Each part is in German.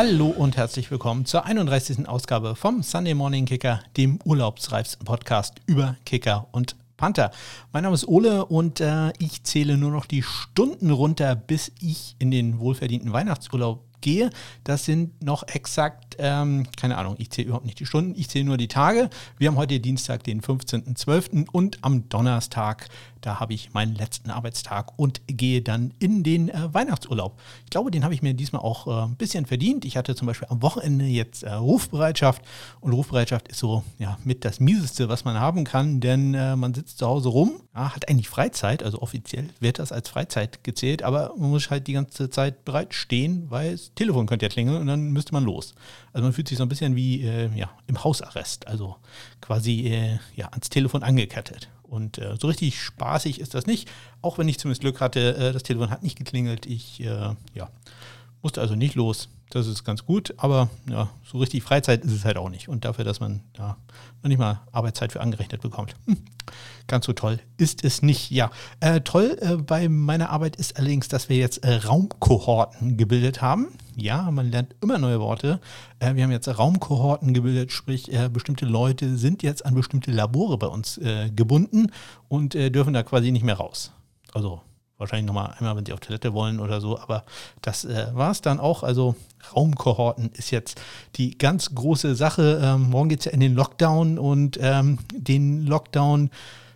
Hallo und herzlich willkommen zur 31. Ausgabe vom Sunday Morning Kicker, dem urlaubsreifsten Podcast über Kicker und Panther. Mein Name ist Ole und äh, ich zähle nur noch die Stunden runter, bis ich in den wohlverdienten Weihnachtsurlaub gehe. Das sind noch exakt, ähm, keine Ahnung, ich zähle überhaupt nicht die Stunden, ich zähle nur die Tage. Wir haben heute Dienstag, den 15.12. und am Donnerstag da habe ich meinen letzten Arbeitstag und gehe dann in den äh, Weihnachtsurlaub. Ich glaube, den habe ich mir diesmal auch äh, ein bisschen verdient. Ich hatte zum Beispiel am Wochenende jetzt äh, Rufbereitschaft und Rufbereitschaft ist so ja, mit das Mieseste, was man haben kann, denn äh, man sitzt zu Hause rum, ja, hat eigentlich Freizeit, also offiziell wird das als Freizeit gezählt, aber man muss halt die ganze Zeit bereit stehen, weil das Telefon könnte ja klingeln und dann müsste man los. Also man fühlt sich so ein bisschen wie äh, ja, im Hausarrest, also quasi äh, ja, ans Telefon angekettet. Und äh, so richtig spaßig ist das nicht, auch wenn ich zumindest Glück hatte, äh, das Telefon hat nicht geklingelt. Ich äh, ja, musste also nicht los. Das ist ganz gut, aber ja, so richtig Freizeit ist es halt auch nicht. Und dafür, dass man ja noch nicht mal Arbeitszeit für angerechnet bekommt. Hm. Ganz so toll ist es nicht. Ja, äh, toll äh, bei meiner Arbeit ist allerdings, dass wir jetzt äh, Raumkohorten gebildet haben. Ja, man lernt immer neue Worte. Äh, wir haben jetzt Raumkohorten gebildet, sprich äh, bestimmte Leute sind jetzt an bestimmte Labore bei uns äh, gebunden und dürfen da quasi nicht mehr raus. Also wahrscheinlich nochmal einmal, wenn sie auf Toilette wollen oder so, aber das äh, war es dann auch. Also Raumkohorten ist jetzt die ganz große Sache. Ähm, morgen geht es ja in den Lockdown und ähm, den Lockdown,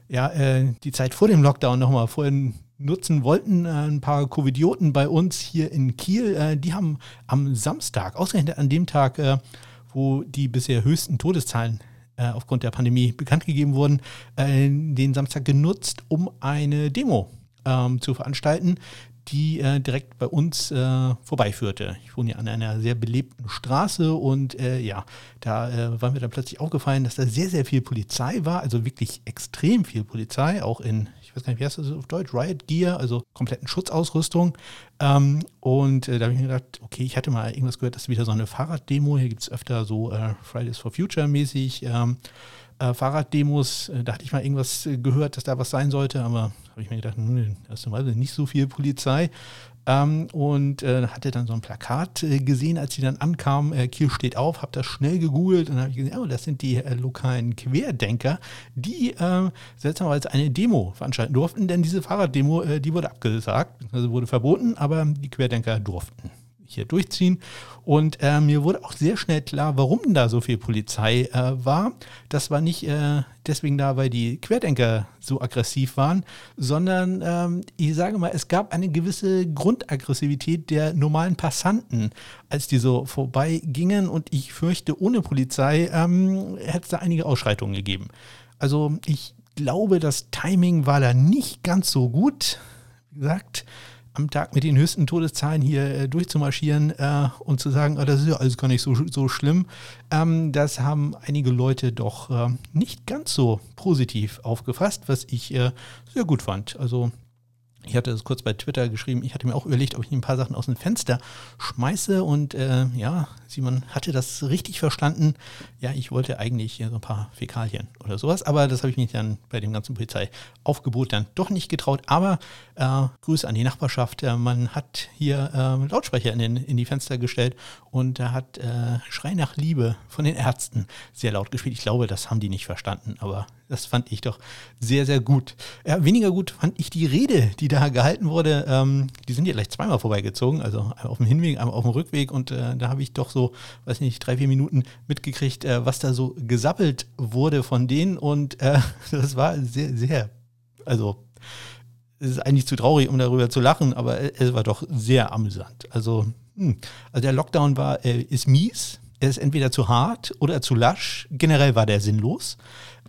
ja, äh, die Zeit vor dem Lockdown nochmal vorhin nutzen wollten. Äh, ein paar Covidioten bei uns hier in Kiel, äh, die haben am Samstag, ausgerechnet an dem Tag, äh, wo die bisher höchsten Todeszahlen äh, aufgrund der Pandemie bekannt gegeben wurden, den Samstag genutzt, um eine Demo ähm, zu veranstalten, die äh, direkt bei uns äh, vorbeiführte. Ich wohne ja an einer sehr belebten Straße und äh, ja, da äh, war mir dann plötzlich aufgefallen, dass da sehr, sehr viel Polizei war, also wirklich extrem viel Polizei, auch in, ich weiß gar nicht, wie heißt das auf Deutsch, Riot Gear, also kompletten Schutzausrüstung. Ähm, und äh, da habe ich mir gedacht, okay, ich hatte mal irgendwas gehört, dass wieder so eine Fahrraddemo, hier gibt es öfter so äh, Fridays for Future mäßig. Ähm, äh, Fahrraddemos, äh, da hatte ich mal irgendwas äh, gehört, dass da was sein sollte, aber habe ich mir gedacht, hm, da ist nicht so viel Polizei. Ähm, und äh, hatte dann so ein Plakat äh, gesehen, als sie dann ankam, äh, Kiel steht auf, habe das schnell gegoogelt und habe gesehen, oh, das sind die äh, lokalen Querdenker, die äh, seltsamerweise eine Demo veranstalten durften, denn diese Fahrraddemo, die wurde abgesagt, also wurde verboten, aber die Querdenker durften hier durchziehen. Und äh, mir wurde auch sehr schnell klar, warum da so viel Polizei äh, war. Das war nicht äh, deswegen da, weil die Querdenker so aggressiv waren, sondern ähm, ich sage mal, es gab eine gewisse Grundaggressivität der normalen Passanten, als die so vorbeigingen. Und ich fürchte, ohne Polizei ähm, hätte es da einige Ausschreitungen gegeben. Also ich glaube, das Timing war da nicht ganz so gut. Wie gesagt, am Tag mit den höchsten Todeszahlen hier äh, durchzumarschieren äh, und zu sagen, oh, das ist ja alles gar nicht so, so schlimm, ähm, das haben einige Leute doch äh, nicht ganz so positiv aufgefasst, was ich äh, sehr gut fand. Also ich hatte es kurz bei Twitter geschrieben, ich hatte mir auch überlegt, ob ich ein paar Sachen aus dem Fenster schmeiße und äh, ja, Simon hatte das richtig verstanden. Ja, ich wollte eigentlich so ein paar Fäkalien oder sowas, aber das habe ich mich dann bei dem ganzen Polizeiaufgebot dann doch nicht getraut. Aber äh, Grüße an die Nachbarschaft. Äh, man hat hier äh, Lautsprecher in, den, in die Fenster gestellt und da hat äh, Schrei nach Liebe von den Ärzten sehr laut gespielt. Ich glaube, das haben die nicht verstanden, aber das fand ich doch sehr, sehr gut. Ja, weniger gut fand ich die Rede, die da gehalten wurde. Ähm, die sind ja gleich zweimal vorbeigezogen, also einmal auf dem Hinweg, einmal auf dem Rückweg. Und äh, da habe ich doch so, weiß nicht, drei, vier Minuten mitgekriegt, äh, was da so gesappelt wurde von denen. Und äh, das war sehr, sehr, also es ist eigentlich zu traurig, um darüber zu lachen, aber es war doch sehr amüsant. Also, hm. also der Lockdown war, äh, ist mies. Er ist entweder zu hart oder zu lasch. Generell war der sinnlos.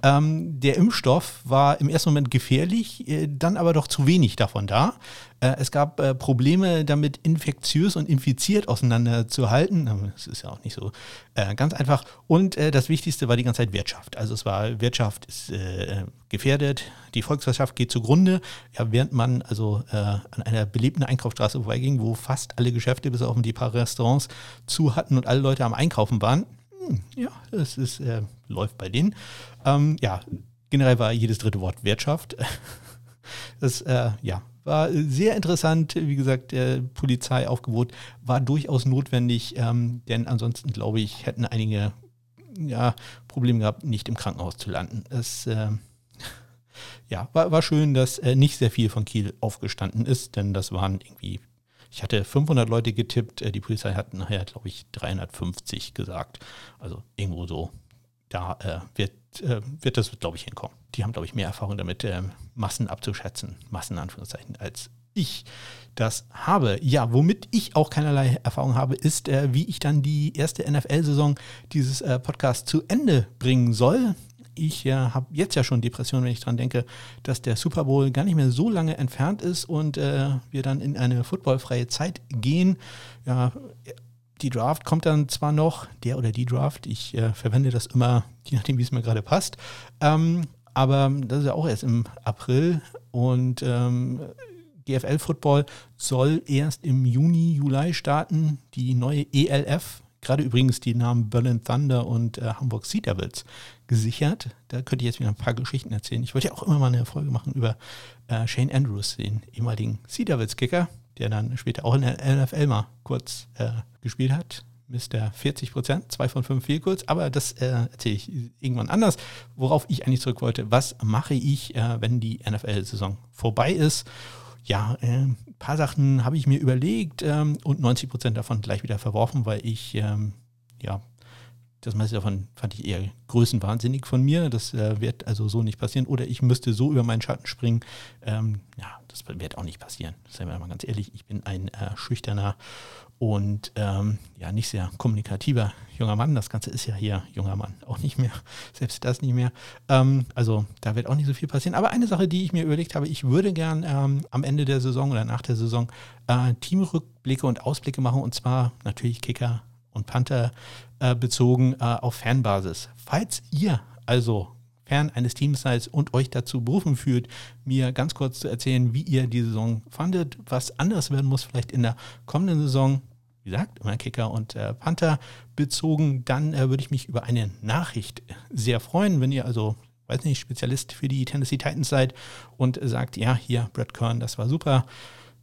Ähm, der Impfstoff war im ersten Moment gefährlich, äh, dann aber doch zu wenig davon da. Äh, es gab äh, Probleme damit, infektiös und infiziert auseinanderzuhalten. Das ist ja auch nicht so äh, ganz einfach. Und äh, das Wichtigste war die ganze Zeit Wirtschaft. Also es war, Wirtschaft ist äh, gefährdet, die Volkswirtschaft geht zugrunde. Ja, während man also an einer belebten Einkaufsstraße vorbeiging, wo fast alle Geschäfte bis auf die paar Restaurants zu hatten und alle Leute am Einkaufen waren, hm, ja, es ist, läuft bei denen. Ähm, ja, generell war jedes dritte Wort Wirtschaft. Das, äh, ja, war sehr interessant. Wie gesagt, der Polizeiaufgebot war durchaus notwendig, ähm, denn ansonsten, glaube ich, hätten einige ja, Probleme gehabt, nicht im Krankenhaus zu landen. Es äh, ja, war, war schön, dass äh, nicht sehr viel von Kiel aufgestanden ist, denn das waren irgendwie, ich hatte 500 Leute getippt, äh, die Polizei hat nachher, glaube ich, 350 gesagt. Also irgendwo so, da äh, wird, äh, wird das, glaube ich, hinkommen. Die haben, glaube ich, mehr Erfahrung damit, äh, Massen abzuschätzen, Massen Anführungszeichen, als ich das habe. Ja, womit ich auch keinerlei Erfahrung habe, ist, äh, wie ich dann die erste NFL-Saison dieses äh, Podcasts zu Ende bringen soll. Ich äh, habe jetzt ja schon Depressionen, wenn ich daran denke, dass der Super Bowl gar nicht mehr so lange entfernt ist und äh, wir dann in eine footballfreie Zeit gehen. Ja, die Draft kommt dann zwar noch, der oder die Draft, ich äh, verwende das immer, je nachdem, wie es mir gerade passt. Ähm, aber das ist ja auch erst im April und ähm, GFL Football soll erst im Juni, Juli starten. Die neue ELF, gerade übrigens die Namen Berlin Thunder und äh, Hamburg Sea Devils gesichert. Da könnte ich jetzt wieder ein paar Geschichten erzählen. Ich wollte ja auch immer mal eine Folge machen über äh, Shane Andrews, den ehemaligen Sea Devils Kicker, der dann später auch in der NFL mal kurz äh, gespielt hat. Mr. 40 Prozent, zwei von fünf Fehlkurz, aber das äh, erzähle ich irgendwann anders. Worauf ich eigentlich zurück wollte, was mache ich, äh, wenn die NFL-Saison vorbei ist? ja, ein paar Sachen habe ich mir überlegt ähm, und 90 Prozent davon gleich wieder verworfen, weil ich, ähm, ja, das meiste davon fand ich eher größenwahnsinnig von mir. Das äh, wird also so nicht passieren. Oder ich müsste so über meinen Schatten springen. Ähm, ja, das wird auch nicht passieren. Seien wir mal ganz ehrlich, ich bin ein äh, schüchterner und ähm, ja, nicht sehr kommunikativer junger Mann. Das Ganze ist ja hier junger Mann auch nicht mehr, selbst das nicht mehr. Ähm, also da wird auch nicht so viel passieren. Aber eine Sache, die ich mir überlegt habe, ich würde gern ähm, am Ende der Saison oder nach der Saison äh, Teamrückblicke und Ausblicke machen und zwar natürlich Kicker und Panther äh, bezogen äh, auf Fanbasis. Falls ihr also Fan eines Teams seid und euch dazu berufen fühlt, mir ganz kurz zu erzählen, wie ihr die Saison fandet, was anders werden muss, vielleicht in der kommenden Saison. Wie gesagt, immer Kicker und äh, Panther bezogen, dann äh, würde ich mich über eine Nachricht sehr freuen, wenn ihr also weiß nicht, Spezialist für die Tennessee Titans seid und sagt, ja, hier, Brad Kern, das war super.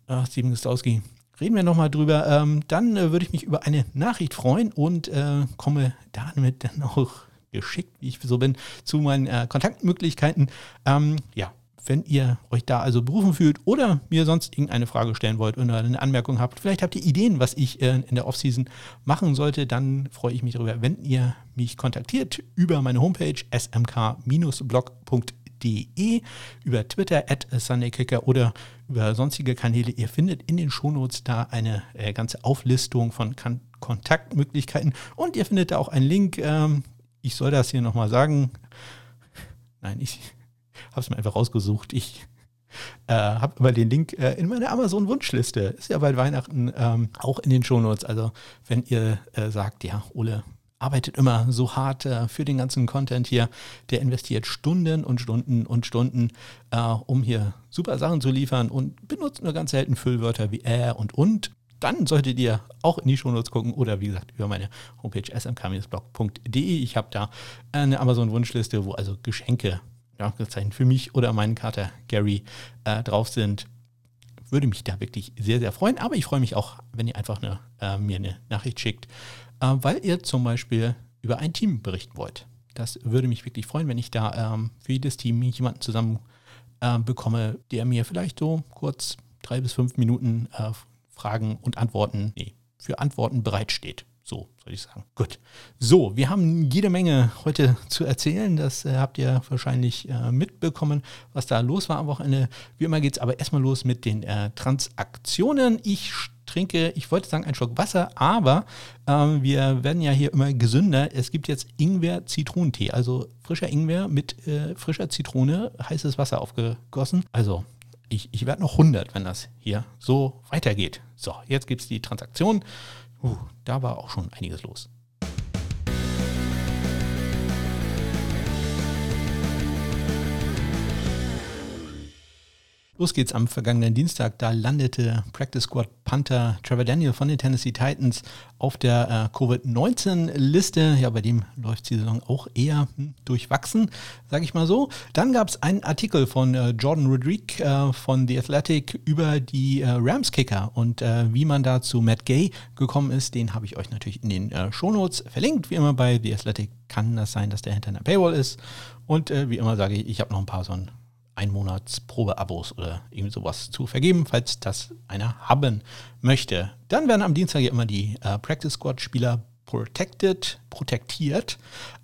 Äh, Steven Gostowski, reden wir nochmal drüber. Ähm, dann äh, würde ich mich über eine Nachricht freuen und äh, komme damit dann auch geschickt, wie ich so bin, zu meinen äh, Kontaktmöglichkeiten. Ähm, ja, wenn ihr euch da also berufen fühlt oder mir sonst irgendeine Frage stellen wollt oder eine Anmerkung habt, vielleicht habt ihr Ideen, was ich äh, in der Offseason machen sollte, dann freue ich mich darüber, wenn ihr mich kontaktiert über meine Homepage smk-blog.de, über Twitter at SundayKicker oder über sonstige Kanäle. Ihr findet in den Shownotes da eine äh, ganze Auflistung von kan Kontaktmöglichkeiten und ihr findet da auch einen Link ähm, ich soll das hier nochmal sagen. Nein, ich habe es mir einfach rausgesucht. Ich äh, habe immer den Link äh, in meiner Amazon-Wunschliste. Ist ja bald Weihnachten ähm, auch in den Shownotes. Also wenn ihr äh, sagt, ja, Ole arbeitet immer so hart äh, für den ganzen Content hier, der investiert Stunden und Stunden und Stunden, äh, um hier super Sachen zu liefern und benutzt nur ganz selten Füllwörter wie äh und und dann solltet ihr auch in die Shownotes gucken oder wie gesagt über meine Homepage smk-blog.de. Ich habe da eine Amazon-Wunschliste, wo also Geschenke ja, für mich oder meinen Kater Gary äh, drauf sind. Würde mich da wirklich sehr, sehr freuen. Aber ich freue mich auch, wenn ihr einfach eine, äh, mir eine Nachricht schickt, äh, weil ihr zum Beispiel über ein Team berichten wollt. Das würde mich wirklich freuen, wenn ich da ähm, für jedes Team jemanden zusammen äh, bekomme, der mir vielleicht so kurz drei bis fünf Minuten äh, Fragen und Antworten, nee, für Antworten bereitsteht. So soll ich sagen. Gut. So, wir haben jede Menge heute zu erzählen. Das äh, habt ihr wahrscheinlich äh, mitbekommen, was da los war am Wochenende. Wie immer geht es aber erstmal los mit den äh, Transaktionen. Ich trinke, ich wollte sagen, einen Schluck Wasser, aber ähm, wir werden ja hier immer gesünder. Es gibt jetzt Ingwer-Zitronentee, also frischer Ingwer mit äh, frischer Zitrone, heißes Wasser aufgegossen. Also ich, ich werde noch 100, wenn das hier so weitergeht. So, jetzt gibt es die Transaktion. Uh, da war auch schon einiges los. Los geht's am vergangenen Dienstag. Da landete Practice Squad Panther Trevor Daniel von den Tennessee Titans auf der äh, Covid-19-Liste. Ja, bei dem läuft die Saison auch eher hm, durchwachsen, sage ich mal so. Dann gab es einen Artikel von äh, Jordan Rodriguez äh, von The Athletic über die äh, Rams-Kicker und äh, wie man da zu Matt Gay gekommen ist. Den habe ich euch natürlich in den äh, Shownotes verlinkt. Wie immer bei The Athletic kann das sein, dass der hinter einer Paywall ist. Und wie immer sage ich, ich habe noch ein paar so ein Einmonatsprobe-Abos oder irgendwie sowas zu vergeben, falls das einer haben möchte. Dann werden am Dienstag ja immer die äh, Practice Squad-Spieler protected, protektiert.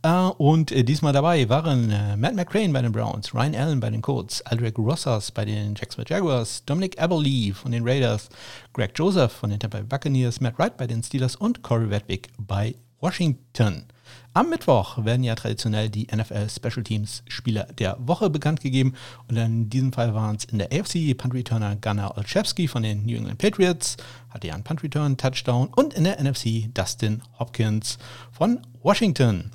Äh, und äh, diesmal dabei waren äh, Matt McCrane bei den Browns, Ryan Allen bei den Colts, Aldrich Rosas bei den Jacksonville Jaguars, Dominic Aberlee von den Raiders, Greg Joseph von den Tampa Buccaneers, Matt Wright bei den Steelers und Corey Wedwick bei Washington. Am Mittwoch werden ja traditionell die NFL Special Teams Spieler der Woche bekannt gegeben. Und in diesem Fall waren es in der AFC Punt Returner Gunnar Olszewski von den New England Patriots, hatte ja einen Punt Return Touchdown. Und in der NFC Dustin Hopkins von Washington.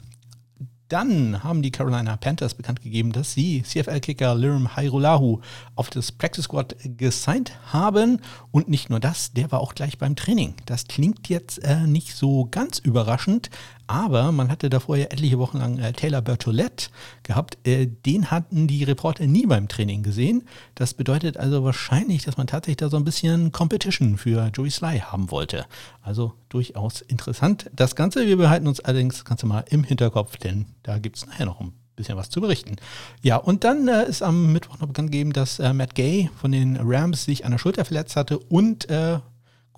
Dann haben die Carolina Panthers bekannt gegeben, dass sie CFL-Kicker Lirim Hairulahu auf das Practice Squad gesigned haben. Und nicht nur das, der war auch gleich beim Training. Das klingt jetzt äh, nicht so ganz überraschend, aber man hatte davor ja etliche Wochen lang äh, Taylor Bertolette gehabt. Äh, den hatten die Reporter nie beim Training gesehen. Das bedeutet also wahrscheinlich, dass man tatsächlich da so ein bisschen Competition für Joey Sly haben wollte. Also durchaus interessant. Das Ganze, wir behalten uns allerdings das Ganze mal im Hinterkopf, denn da gibt es nachher noch ein bisschen was zu berichten. Ja, und dann äh, ist am Mittwoch noch bekannt gegeben, dass äh, Matt Gay von den Rams sich an der Schulter verletzt hatte und äh,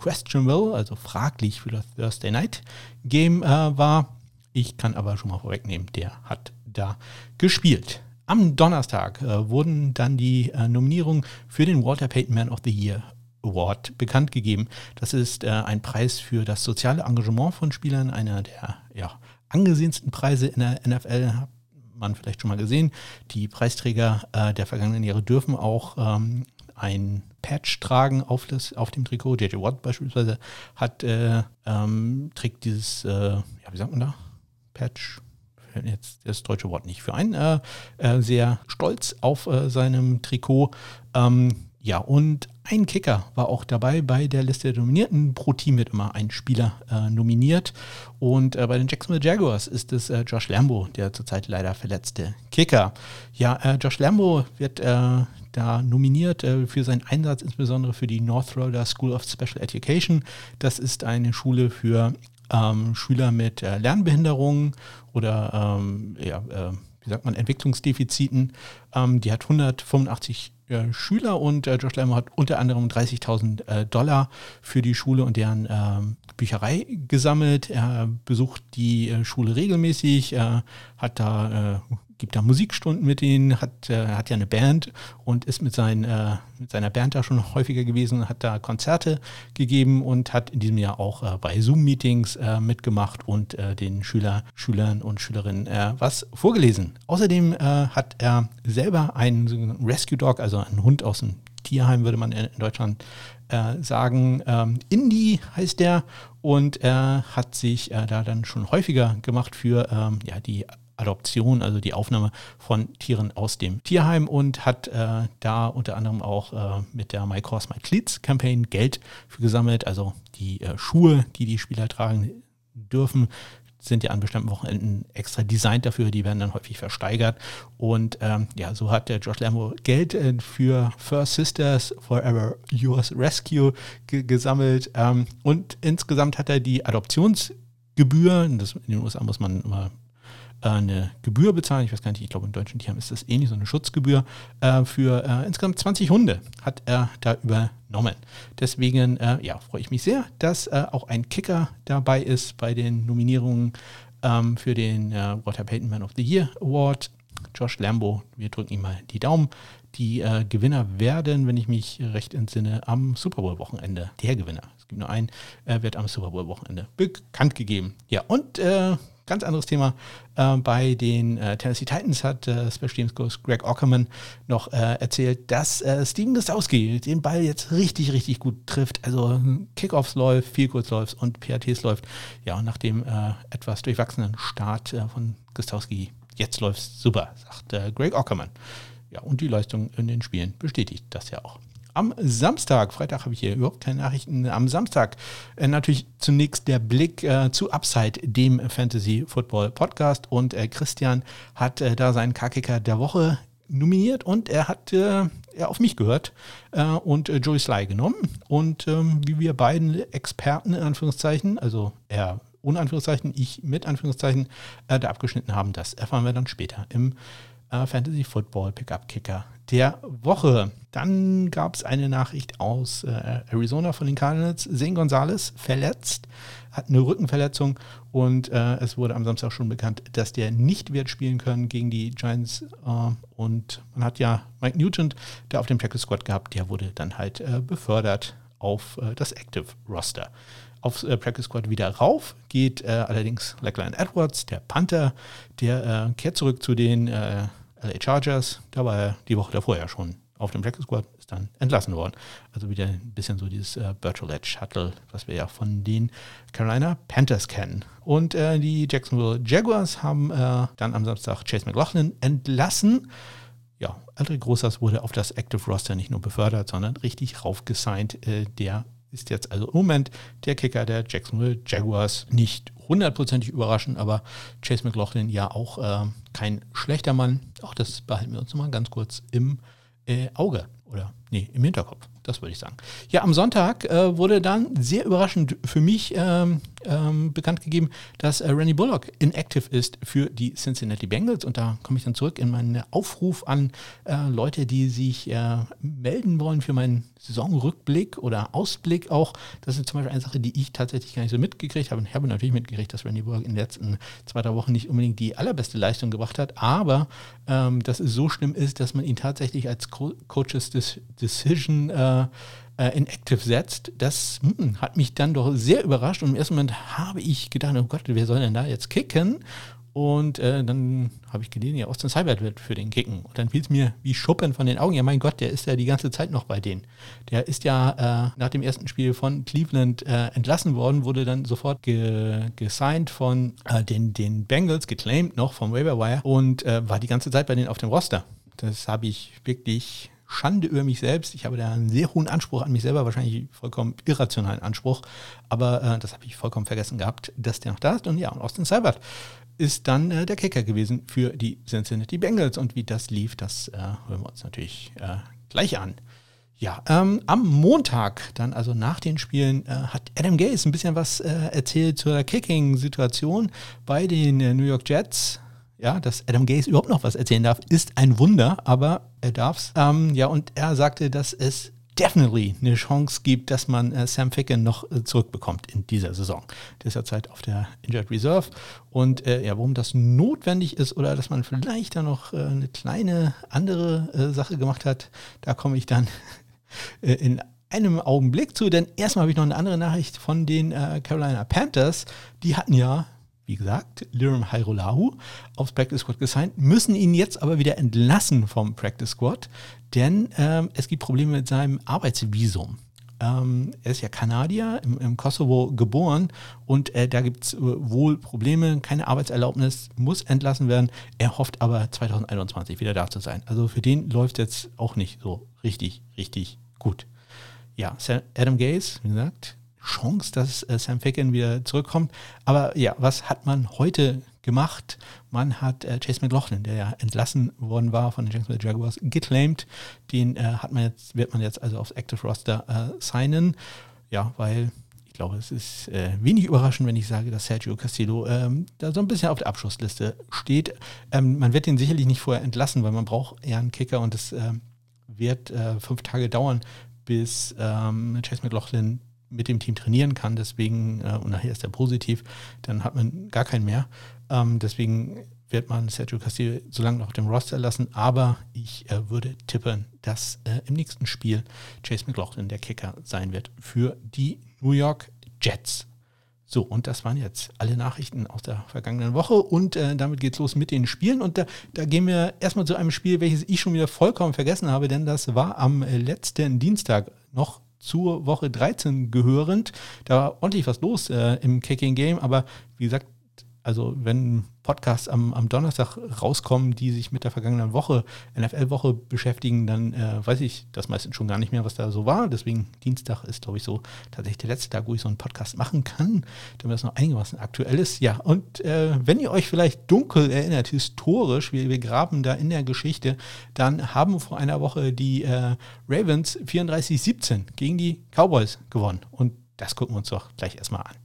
questionable, also fraglich für das Thursday Night Game äh, war. Ich kann aber schon mal vorwegnehmen, der hat da gespielt. Am Donnerstag äh, wurden dann die äh, Nominierungen für den Walter Payton Man of the Year Award bekannt gegeben. Das ist äh, ein Preis für das soziale Engagement von Spielern, einer der ja, angesehensten Preise in der NFL, hat man vielleicht schon mal gesehen. Die Preisträger äh, der vergangenen Jahre dürfen auch ähm, ein Patch tragen auf, das, auf dem Trikot. JJ Watt beispielsweise hat, äh, ähm, trägt dieses, äh, ja, wie sagt man da? Patch, jetzt das deutsche Wort nicht für ein, äh, äh sehr stolz auf äh, seinem Trikot. Ähm, ja, und ein Kicker war auch dabei bei der Liste der Nominierten. Pro Team wird immer ein Spieler äh, nominiert. Und äh, bei den Jacksonville Jaguars ist es äh, Josh Lambo, der zurzeit leider verletzte Kicker. Ja, äh, Josh Lambo wird da nominiert äh, für seinen Einsatz, insbesondere für die North Florida School of Special Education. Das ist eine Schule für ähm, Schüler mit äh, Lernbehinderungen oder ähm, ja, äh, wie sagt man, Entwicklungsdefiziten. Ähm, die hat 185 äh, Schüler und äh, Josh Lammer hat unter anderem 30.000 äh, Dollar für die Schule und deren ähm, Bücherei gesammelt. Er besucht die äh, Schule regelmäßig, hat da gibt da Musikstunden mit ihnen, hat, äh, hat ja eine Band und ist mit, sein, äh, mit seiner Band da schon häufiger gewesen, hat da Konzerte gegeben und hat in diesem Jahr auch äh, bei Zoom-Meetings äh, mitgemacht und äh, den Schüler, Schülern und Schülerinnen äh, was vorgelesen. Außerdem hat er selber einen Rescue Dog, also einen Hund aus dem Tierheim, würde man in Deutschland sagen. Ähm, Indie heißt der und er hat sich äh, da dann schon häufiger gemacht für ähm, ja, die Adoption, also die Aufnahme von Tieren aus dem Tierheim und hat äh, da unter anderem auch äh, mit der My Course My Cleats Campaign Geld für gesammelt. Also die äh, Schuhe, die die Spieler tragen dürfen, sind ja an bestimmten Wochenenden extra designt dafür, die werden dann häufig versteigert. Und ähm, ja, so hat der Josh Lambo Geld äh, für First Sisters Forever Yours Rescue gesammelt. Ähm, und insgesamt hat er die Adoptionsgebühr, in den USA muss man immer eine Gebühr bezahlen. Ich weiß gar nicht, ich glaube, in Tieren ist das ähnlich, so eine Schutzgebühr. Äh, für äh, insgesamt 20 Hunde hat er da übernommen. Deswegen äh, ja, freue ich mich sehr, dass auch ein Kicker dabei ist bei den Nominierungen ähm, für den äh, Walter Payton Man of the Year Award. Josh Lambo, wir drücken ihm mal die Daumen. Die Gewinner werden, wenn ich mich recht entsinne, am Super Bowl-Wochenende, der Gewinner, es gibt nur einen, wird am Super Bowl-Wochenende bekannt gegeben. Ja, und ganz anderes Thema. Äh, bei den äh, Tennessee Titans hat äh, Special Teams Coach Greg Ockerman noch äh, erzählt, dass äh, Steven Gostowski den Ball jetzt richtig, richtig gut trifft. Also Kickoffs läuft, viel kurz läuft und PATs läuft. Ja, und nach dem äh, etwas durchwachsenen Start von Gostowski, jetzt läuft es super, sagt Greg Ockerman. ja, und die Leistung in den Spielen bestätigt das ja auch am Samstag, Freitag habe ich hier überhaupt keine Nachrichten, am Samstag äh, natürlich zunächst der Blick äh, zu Upside, dem Fantasy Football Podcast. Und äh, Christian hat äh, da seinen K-Kicker der Woche nominiert und er hat äh, er auf mich gehört äh, und Joey Sly genommen. Und ähm, wie wir beiden Experten in Anführungszeichen, also er ohne Anführungszeichen, ich mit Anführungszeichen, da abgeschnitten haben, das erfahren wir dann später im Fantasy Football Pickup Kicker der Woche. Dann gab es eine Nachricht aus äh, Arizona von den Cardinals. Zane Gonzalez verletzt, hat eine Rückenverletzung und äh, es wurde am Samstag schon bekannt, dass der nicht wird spielen können gegen die Giants. Äh, und man hat ja Mike Nugent da auf dem Practice Squad gehabt, der wurde dann halt äh, befördert auf äh, das Active Roster aufs äh, Practice Squad wieder rauf, geht äh, allerdings Lackline Edwards, der Panther, der äh, kehrt zurück zu den äh, LA Chargers, da war er die Woche davor ja schon auf dem Practice Squad, ist dann entlassen worden. Also wieder ein bisschen so dieses äh, Bertolet Shuttle, was wir ja von den Carolina Panthers kennen. Und äh, die Jacksonville Jaguars haben äh, dann am Samstag Chase McLaughlin entlassen. Ja, Aldrich Großers wurde auf das Active Roster nicht nur befördert, sondern richtig raufgesigned. Äh, der ist jetzt also im Moment der Kicker der Jacksonville Jaguars. Nicht hundertprozentig überraschend, aber Chase McLaughlin ja auch äh, kein schlechter Mann. Auch das behalten wir uns mal ganz kurz im äh, Auge oder nee, im Hinterkopf. Das würde ich sagen. Ja, am Sonntag äh, wurde dann sehr überraschend für mich ähm, ähm, bekannt gegeben, dass äh, Randy Bullock inactive ist für die Cincinnati Bengals. Und da komme ich dann zurück in meinen Aufruf an äh, Leute, die sich äh, melden wollen für meinen Saisonrückblick oder Ausblick auch. Das ist zum Beispiel eine Sache, die ich tatsächlich gar nicht so mitgekriegt habe. Und ich habe natürlich mitgekriegt, dass Randy Bullock in den letzten zwei, drei Wochen nicht unbedingt die allerbeste Leistung gebracht hat. Aber ähm, dass es so schlimm ist, dass man ihn tatsächlich als Co Coaches Decision äh, äh, in Active setzt, das hm, hat mich dann doch sehr überrascht und im ersten Moment habe ich gedacht, oh Gott, wer soll denn da jetzt kicken? Und äh, dann habe ich gelesen, ja, Austin Seibert wird für den kicken. Und dann fiel es mir wie Schuppen von den Augen. Ja, mein Gott, der ist ja die ganze Zeit noch bei denen. Der ist ja äh, nach dem ersten Spiel von Cleveland äh, entlassen worden, wurde dann sofort ge gesigned von äh, den, den Bengals, geclaimed noch vom Waiver Wire und äh, war die ganze Zeit bei denen auf dem Roster. Das habe ich wirklich Schande über mich selbst. Ich habe da einen sehr hohen Anspruch an mich selber, wahrscheinlich vollkommen irrationalen Anspruch. Aber äh, das habe ich vollkommen vergessen gehabt, dass der noch da ist. Und ja, und Austin Seibert ist dann äh, der Kicker gewesen für die Cincinnati Bengals. Und wie das lief, das äh, hören wir uns natürlich äh, gleich an. Ja, ähm, am Montag, dann also nach den Spielen, äh, hat Adam Gaze ein bisschen was äh, erzählt zur Kicking-Situation bei den New York Jets ja, dass Adam Gaze überhaupt noch was erzählen darf, ist ein Wunder, aber er darf's. Ähm, ja, und er sagte, dass es definitely eine Chance gibt, dass man äh, Sam Ficken noch äh, zurückbekommt in dieser Saison. Der ist ja Zeit auf der Injured Reserve. Und äh, ja, warum das notwendig ist oder dass man vielleicht da noch äh, eine kleine andere äh, Sache gemacht hat, da komme ich dann äh, in einem Augenblick zu. Denn erstmal habe ich noch eine andere Nachricht von den Carolina Panthers. Die hatten ja wie gesagt, Lirum Hairolahu aufs Practice Squad gesigned, müssen ihn jetzt aber wieder entlassen vom Practice Squad, denn ähm, es gibt Probleme mit seinem Arbeitsvisum. Ähm, er ist ja Kanadier, im, im Kosovo geboren und äh, da gibt es äh, wohl Probleme, keine Arbeitserlaubnis, muss entlassen werden. Er hofft aber 2021 wieder da zu sein. Also für den läuft jetzt auch nicht so richtig, richtig gut. Ja, Adam Gaze, wie gesagt, Chance, dass äh, Sam Ficken wieder zurückkommt. Aber ja, was hat man heute gemacht? Man hat äh, Chase McLaughlin, der ja entlassen worden war von den Jacksonville Jaguars, geclaimed. Den äh, hat man jetzt, wird man jetzt also aufs Active Roster äh, signen. Ja, weil ich glaube, es ist äh, wenig überraschend, wenn ich sage, dass Sergio Castillo ähm, da so ein bisschen auf der Abschussliste steht. Ähm, man wird ihn sicherlich nicht vorher entlassen, weil man braucht eher einen Kicker und es äh, wird äh, fünf Tage dauern, bis ähm, Chase McLaughlin mit dem Team trainieren kann. Deswegen, äh, und nachher ist er positiv, dann hat man gar keinen mehr. Ähm, deswegen wird man Sergio Castillo so lange noch auf dem Roster lassen. Aber ich äh, würde tippen, dass äh, im nächsten Spiel Chase McLaughlin der Kicker sein wird für die New York Jets. So, und das waren jetzt alle Nachrichten aus der vergangenen Woche und äh, damit geht's los mit den Spielen. Und da, da, gehen wir erstmal zu einem Spiel, welches ich schon wieder vollkommen vergessen habe, denn das war am letzten Dienstag noch zur Woche 13 gehörend. Da war ordentlich was los äh, im Kicking Game, aber wie gesagt, Also wenn Podcasts am, am Donnerstag rauskommen, die sich mit der vergangenen Woche, NFL-Woche beschäftigen, dann äh, weiß ich das meistens schon gar nicht mehr, was da so war. Deswegen Dienstag ist, glaube ich, so tatsächlich der letzte Tag, wo ich so einen Podcast machen kann, damit das noch einigermaßen aktuell ist. Ja, und äh, wenn ihr euch vielleicht dunkel erinnert, historisch, wir, wir graben da in der Geschichte, dann haben vor einer Woche die äh, Ravens 34-17 gegen die Cowboys gewonnen. Und das gucken wir uns doch gleich erstmal an.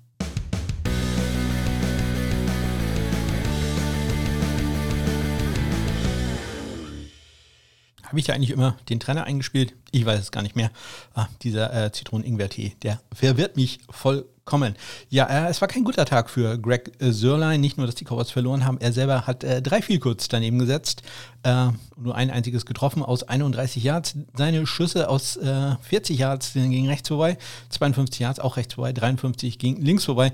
Habe ich da eigentlich immer den Trainer eingespielt? Ich weiß es gar nicht mehr. Ah, dieser äh, Zitronen-Ingwer-Tee, der verwirrt mich vollkommen. Ja, äh, es war kein guter Tag für Greg äh, Sörlein. Nicht nur, dass die Cowboys verloren haben, er selber hat äh, drei viel kurz daneben gesetzt. Äh, nur ein einziges getroffen aus 31 Yards. Seine Schüsse aus 40 äh, Yards gingen rechts vorbei, 52 Yards auch rechts vorbei, 53 ging links vorbei.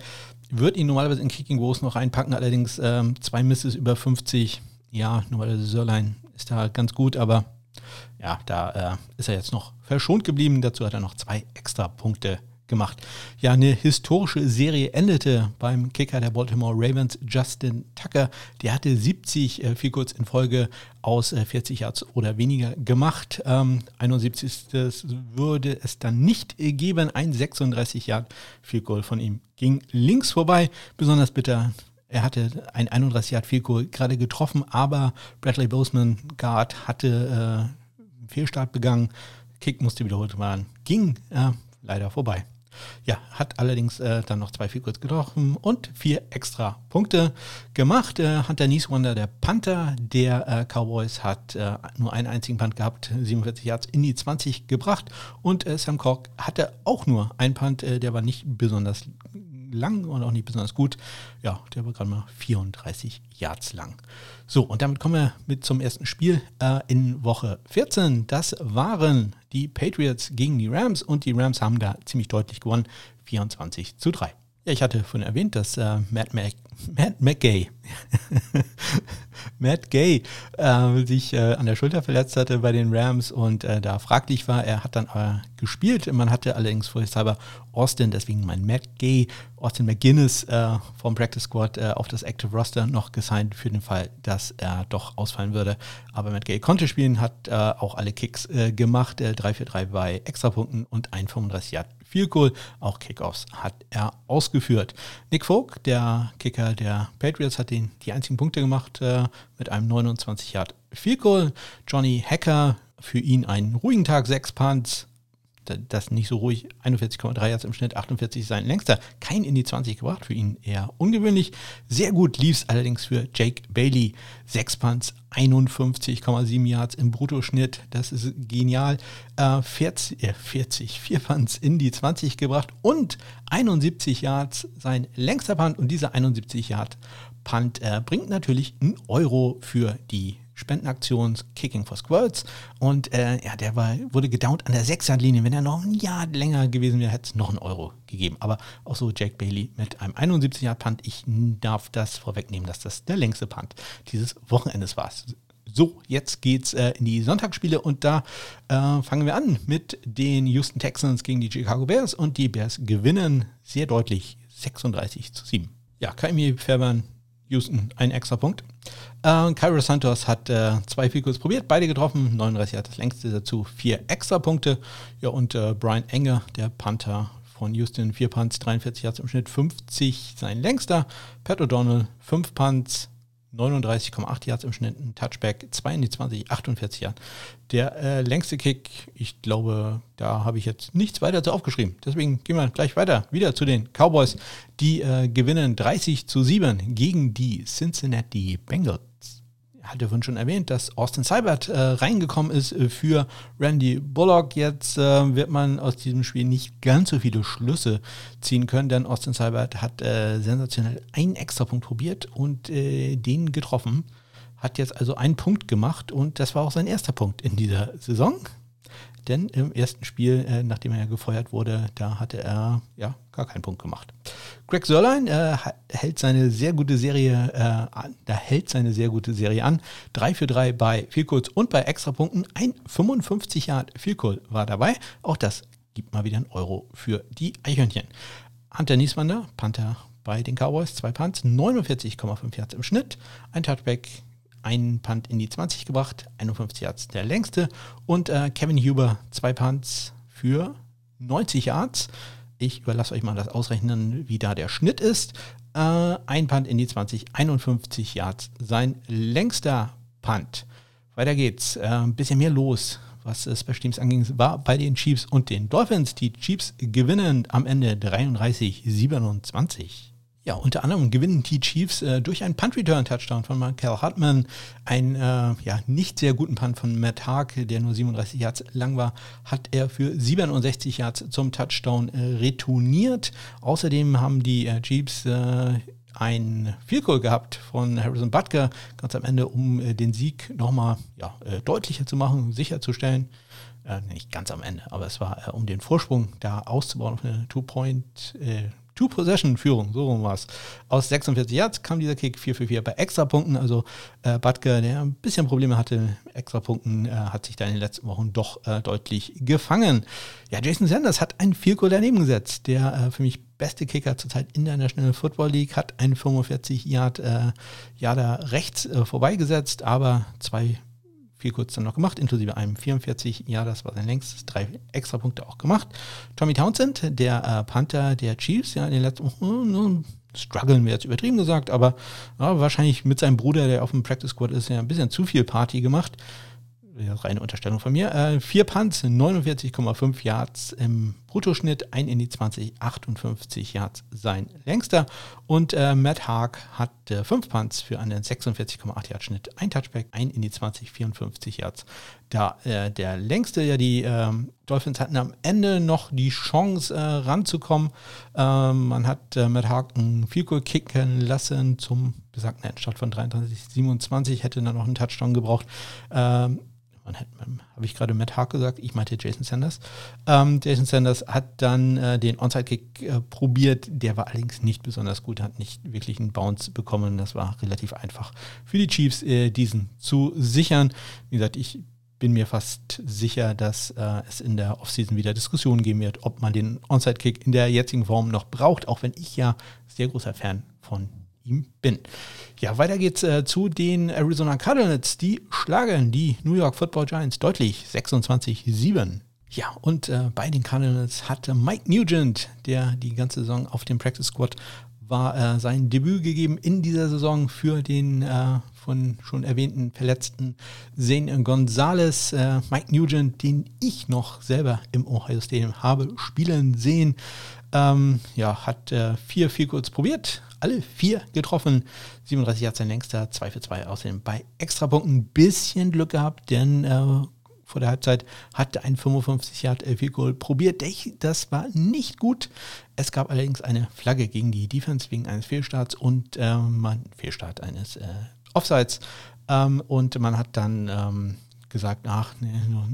Wird ihn normalerweise in Kicking Goals noch reinpacken, allerdings ähm, zwei Misses über 50. Ja, normalerweise Sörlein ist da ganz gut, aber ja, da äh, ist er jetzt noch verschont geblieben. Dazu hat er noch zwei extra Punkte gemacht. Ja, eine historische Serie endete beim Kicker der Baltimore Ravens, Justin Tucker. Der hatte 70 äh, viel kurz in Folge aus äh, 40 Yards oder weniger gemacht. Ähm, 71. würde es dann nicht geben. Ein 36 Yard viel Goal von ihm ging links vorbei. Besonders bitter. Er hatte ein 31 Yard viel Goal gerade getroffen, aber Bradley Boseman Guard hatte äh, Fehlstart begangen. Kick musste wiederholt werden. Ging äh, leider vorbei. Ja, hat allerdings äh, dann noch zwei kurz getroffen und vier extra Punkte gemacht. Äh, Hunter Nieswander, der Panther der äh, Cowboys, hat äh, nur einen einzigen Punt gehabt, 47 Yards in die 20 gebracht. Und äh, Sam Cork hatte auch nur einen Punt, äh, der war nicht besonders lang und auch nicht besonders gut. Ja, der war gerade mal 34 Yards lang. So, und damit kommen wir mit zum ersten Spiel äh, in Woche 14. Das waren die Patriots gegen die Rams und die Rams haben da ziemlich deutlich gewonnen, 24 zu 3. Ja, ich hatte vorhin erwähnt, dass äh, Matt, Mac, Matt McGay, Matt Gay äh, sich äh, an der Schulter verletzt hatte bei den Rams und äh, da fraglich war. Er hat dann aber gespielt. Man hatte allerdings vorsichtshalber Austin, deswegen mein Matt Gay, Austin McGuinness äh, vom Practice Squad äh, auf das Active Roster noch gesigned für den Fall, dass er doch ausfallen würde. Aber Matt Gay konnte spielen, hat auch alle Kicks gemacht, 3 für 3 bei Extrapunkten und ein 35 Yard Field Goal. Auch Kickoffs hat er ausgeführt. Nick Folk, der Kicker der Patriots, hat den, die einzigen Punkte gemacht äh, mit einem 29 Yard Field Goal. Johnny Hacker, für ihn einen ruhigen Tag, sechs Punts, das nicht so ruhig, 41,3 Yards im Schnitt, 48 sein längster, kein in die 20 gebracht, für ihn eher ungewöhnlich. Sehr gut lief es allerdings für Jake Bailey, 6 Punts, 51,7 Yards im Bruttoschnitt, das ist genial. Äh, 40, äh, 40, 4 Punts in die 20 gebracht und 71 Yards sein längster Punt und dieser 71 Yard Punt äh, bringt natürlich einen Euro für die Spendenaktion Kicking for Squirrels. Und äh, ja, der war, wurde gedownt an der 6 Linie. Wenn er noch ein Jahr länger gewesen wäre, hätte es noch einen Euro gegeben. Aber auch so Jack Bailey mit einem 71 Yard Punt. Ich darf das vorwegnehmen, dass das der längste Punt dieses Wochenendes war. So, jetzt geht's äh, in die Sonntagsspiele und da äh, fangen wir an mit den Houston Texans gegen die Chicago Bears und die Bears gewinnen sehr deutlich 36 zu 7. Ja, Kaimi Fairbairn, Houston, ein extra Punkt. Äh, Cairo Santos hat äh, zwei Fikus probiert, beide getroffen. 39 hat das längste dazu, vier extra Punkte. Ja, und äh, Brian Enger, der Panther von Houston, vier Punts, 43 Yards im Schnitt, 50 sein längster. Pat O'Donnell, fünf Punts, 39,8 Yards im Schnitt, ein Touchback, 2 in die 20, 48 Yards. Der äh, längste Kick, ich glaube, da habe ich jetzt nichts weiter zu aufgeschrieben. Deswegen gehen wir gleich weiter, wieder zu den Cowboys. Die äh, gewinnen 30 zu 7 gegen die Cincinnati Bengals hatte vorhin schon erwähnt, dass Austin Seibert äh, reingekommen ist äh, für Randy Bullock. Jetzt äh, wird man aus diesem Spiel nicht ganz so viele Schlüsse ziehen können, denn Austin Seibert hat äh, sensationell einen Extrapunkt probiert und den getroffen. Hat jetzt also einen Punkt gemacht und das war auch sein erster Punkt in dieser Saison. Denn im ersten Spiel, äh, nachdem er gefeuert wurde, da hatte er ja gar keinen Punkt gemacht. Greg Sörlein äh, hält seine sehr gute Serie äh, an, da hält seine sehr gute Serie an. 3 für 3 bei Vielkurs und bei Extrapunkten. Ein 55 Yard Vielkurs war dabei. Auch das gibt mal wieder einen Euro für die Eichhörnchen. Hunter Nieswander, Panther bei den Cowboys, zwei Punts, 49,5 Yards im Schnitt, ein Touchback, ein Punt in die 20 gebracht, 51 Yards der längste und äh, Kevin Huber, zwei Punts für 90 Yards. Ich überlasse euch mal das Ausrechnen, wie da der Schnitt ist. Äh, ein Punt in die 20, 51 Yards, sein längster Punt. Weiter geht's. Äh, ein bisschen mehr los, was Special Teams anging, war bei den Chiefs und den Dolphins. Die Chiefs gewinnen am Ende 33-27. Ja, unter anderem gewinnen die Chiefs äh, durch einen Punt-Return-Touchdown von Michael Hartman, einen äh, ja, nicht sehr guten Punt von Matt Haag, der nur 37 Yards lang war, hat er für 67 Yards zum Touchdown äh, retourniert. Außerdem haben die äh, Chiefs äh, ein Field Goal gehabt von Harrison Butker ganz am Ende, um äh, den Sieg nochmal ja, deutlicher zu machen, sicherzustellen. Nicht ganz am Ende, aber es war, um den Vorsprung da auszubauen auf eine Two-Point, Two-Possession-Führung, so rum war es. Aus 46 Yards kam dieser Kick 4 für 4 bei Extrapunkten. Also äh, Butker, der ein bisschen Probleme hatte, Extrapunkten, äh, hat sich da in den letzten Wochen doch äh, deutlich gefangen. Ja, Jason Sanders hat einen Field daneben gesetzt. Der äh, für mich beste Kicker zurzeit in der National Football League hat einen 45 Yard äh, da rechts äh, vorbeigesetzt, aber zwei viel kurz dann noch gemacht, inklusive einem 44, ja, das war sein längstes, drei extra Punkte auch gemacht. Tommy Townsend, der äh, Panther der Chiefs, ja, in den letzten Wochen, äh, strugglen wir jetzt übertrieben gesagt, aber ja, wahrscheinlich mit seinem Bruder, der auf dem Practice Squad ist, ja ein bisschen zu viel Party gemacht reine Unterstellung von mir. Äh, vier Punts, 49,5 Yards im Bruttoschnitt, ein in die 20, 58 Yards sein längster. Und äh, Matt Haag hat äh, fünf Punts für einen 46,8 Yard Schnitt, ein Touchback, ein in die 20, 54 Yards. Da äh, der längste, ja die ähm, Dolphins hatten am Ende noch die Chance äh, ranzukommen. Ähm, man hat äh, Matt Haag einen Goal kicken lassen zum besagten Endstart von 33, 27, hätte dann noch einen Touchdown gebraucht. Ähm, hat, habe ich gerade Matt Haag gesagt, ich meinte Jason Sanders. Ähm, Jason Sanders hat dann äh, den Onside-Kick äh, probiert, der war allerdings nicht besonders gut, hat nicht wirklich einen Bounce bekommen. Das war relativ einfach für die Chiefs, äh, diesen zu sichern. Wie gesagt, ich bin mir fast sicher, dass äh, es in der Offseason wieder Diskussionen geben wird, ob man den Onside-Kick in der jetzigen Form noch braucht, auch wenn ich ja sehr großer Fan von ihm bin. Ja, weiter geht's äh, zu den Arizona Cardinals. Die schlagen die New York Football Giants deutlich 26-7. Ja, und äh, bei den Cardinals hatte Mike Nugent, der die ganze Saison auf dem Practice Squad war, äh, sein Debüt gegeben in dieser Saison für den äh, von schon erwähnten verletzten Zane Gonzalez. Äh, Mike Nugent, den ich noch selber im Ohio Stadium habe spielen sehen, ähm, ja, hat äh, vier, vier kurz probiert, alle vier getroffen. 37 Yards sein längster, 2 für 2 außerdem bei Extrapunkten. Ein bisschen Glück gehabt, denn äh, vor der Halbzeit hatte ein 55 Yard Field Goal probiert. Das war nicht gut. Es gab allerdings eine Flagge gegen die Defense wegen eines Fehlstarts und äh, man Fehlstart eines äh, Offsides. Ähm, und man hat dann ähm, gesagt, ach, nee,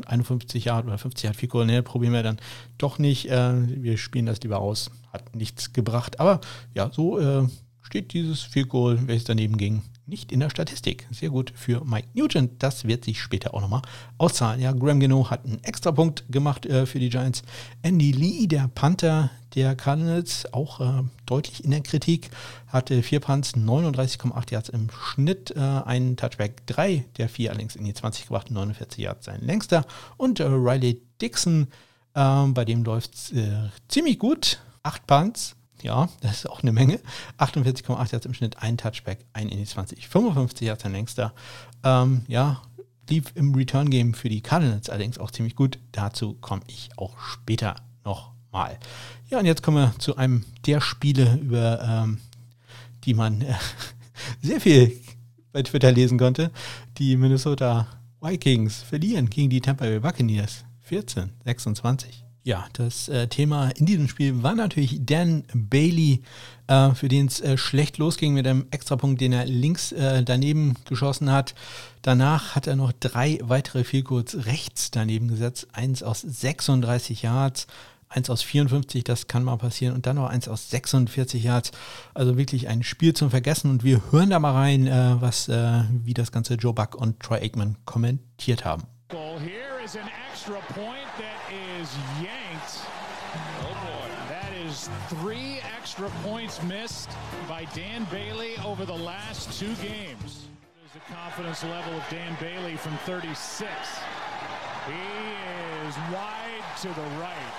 51 Jahre oder 50 Jahre Fico, nee, probieren wir dann doch nicht. Äh, wir spielen das lieber aus. Hat nichts gebracht. Aber ja, so äh, steht dieses Fico, welches daneben ging, nicht in der Statistik. Sehr gut für Mike Nugent. Das wird sich später auch nochmal auszahlen. Ja, Graham Geno hat einen extra Punkt gemacht äh, für die Giants. Andy Lee, der Panther der Cardinals, auch äh, deutlich in der Kritik, hatte vier Punts, 39,8 Yards im Schnitt, äh, einen Touchback, drei der vier allerdings in die 20 gebracht, 49 Yards sein längster. Und äh, Riley Dixon, ähm, bei dem läuft es äh, ziemlich gut. Acht Punts, ja, das ist auch eine Menge. 48,8 Yards im Schnitt, ein Touchback, ein in die 20, 55 Yards sein längster. Ähm, ja, lief im Return-Game für die Cardinals allerdings auch ziemlich gut. Dazu komme ich auch später nochmal. Ja, und jetzt kommen wir zu einem der Spiele, über ähm, die man äh, sehr viel bei Twitter lesen konnte. Die Minnesota Vikings verlieren gegen die Tampa Bay Buccaneers 14, 26. Ja, das äh, Thema in diesem Spiel war natürlich Dan Bailey, äh, für den es äh, schlecht losging mit einem Extrapunkt, den er links äh, daneben geschossen hat. Danach hat er noch drei weitere Vielkurz rechts daneben gesetzt. Eins aus 36 Yards, eins aus 54, das kann mal passieren, und dann noch eins aus 46 Yards. Also wirklich ein Spiel zum Vergessen. Und wir hören da mal rein, äh, was, äh, wie das ganze Joe Buck und Troy Aikman kommentiert haben. Here is an extra point is yanked oh, That is three extra points missed by Dan Bailey over the last two games. There's the confidence level of Dan Bailey from 36. He is wide to the right.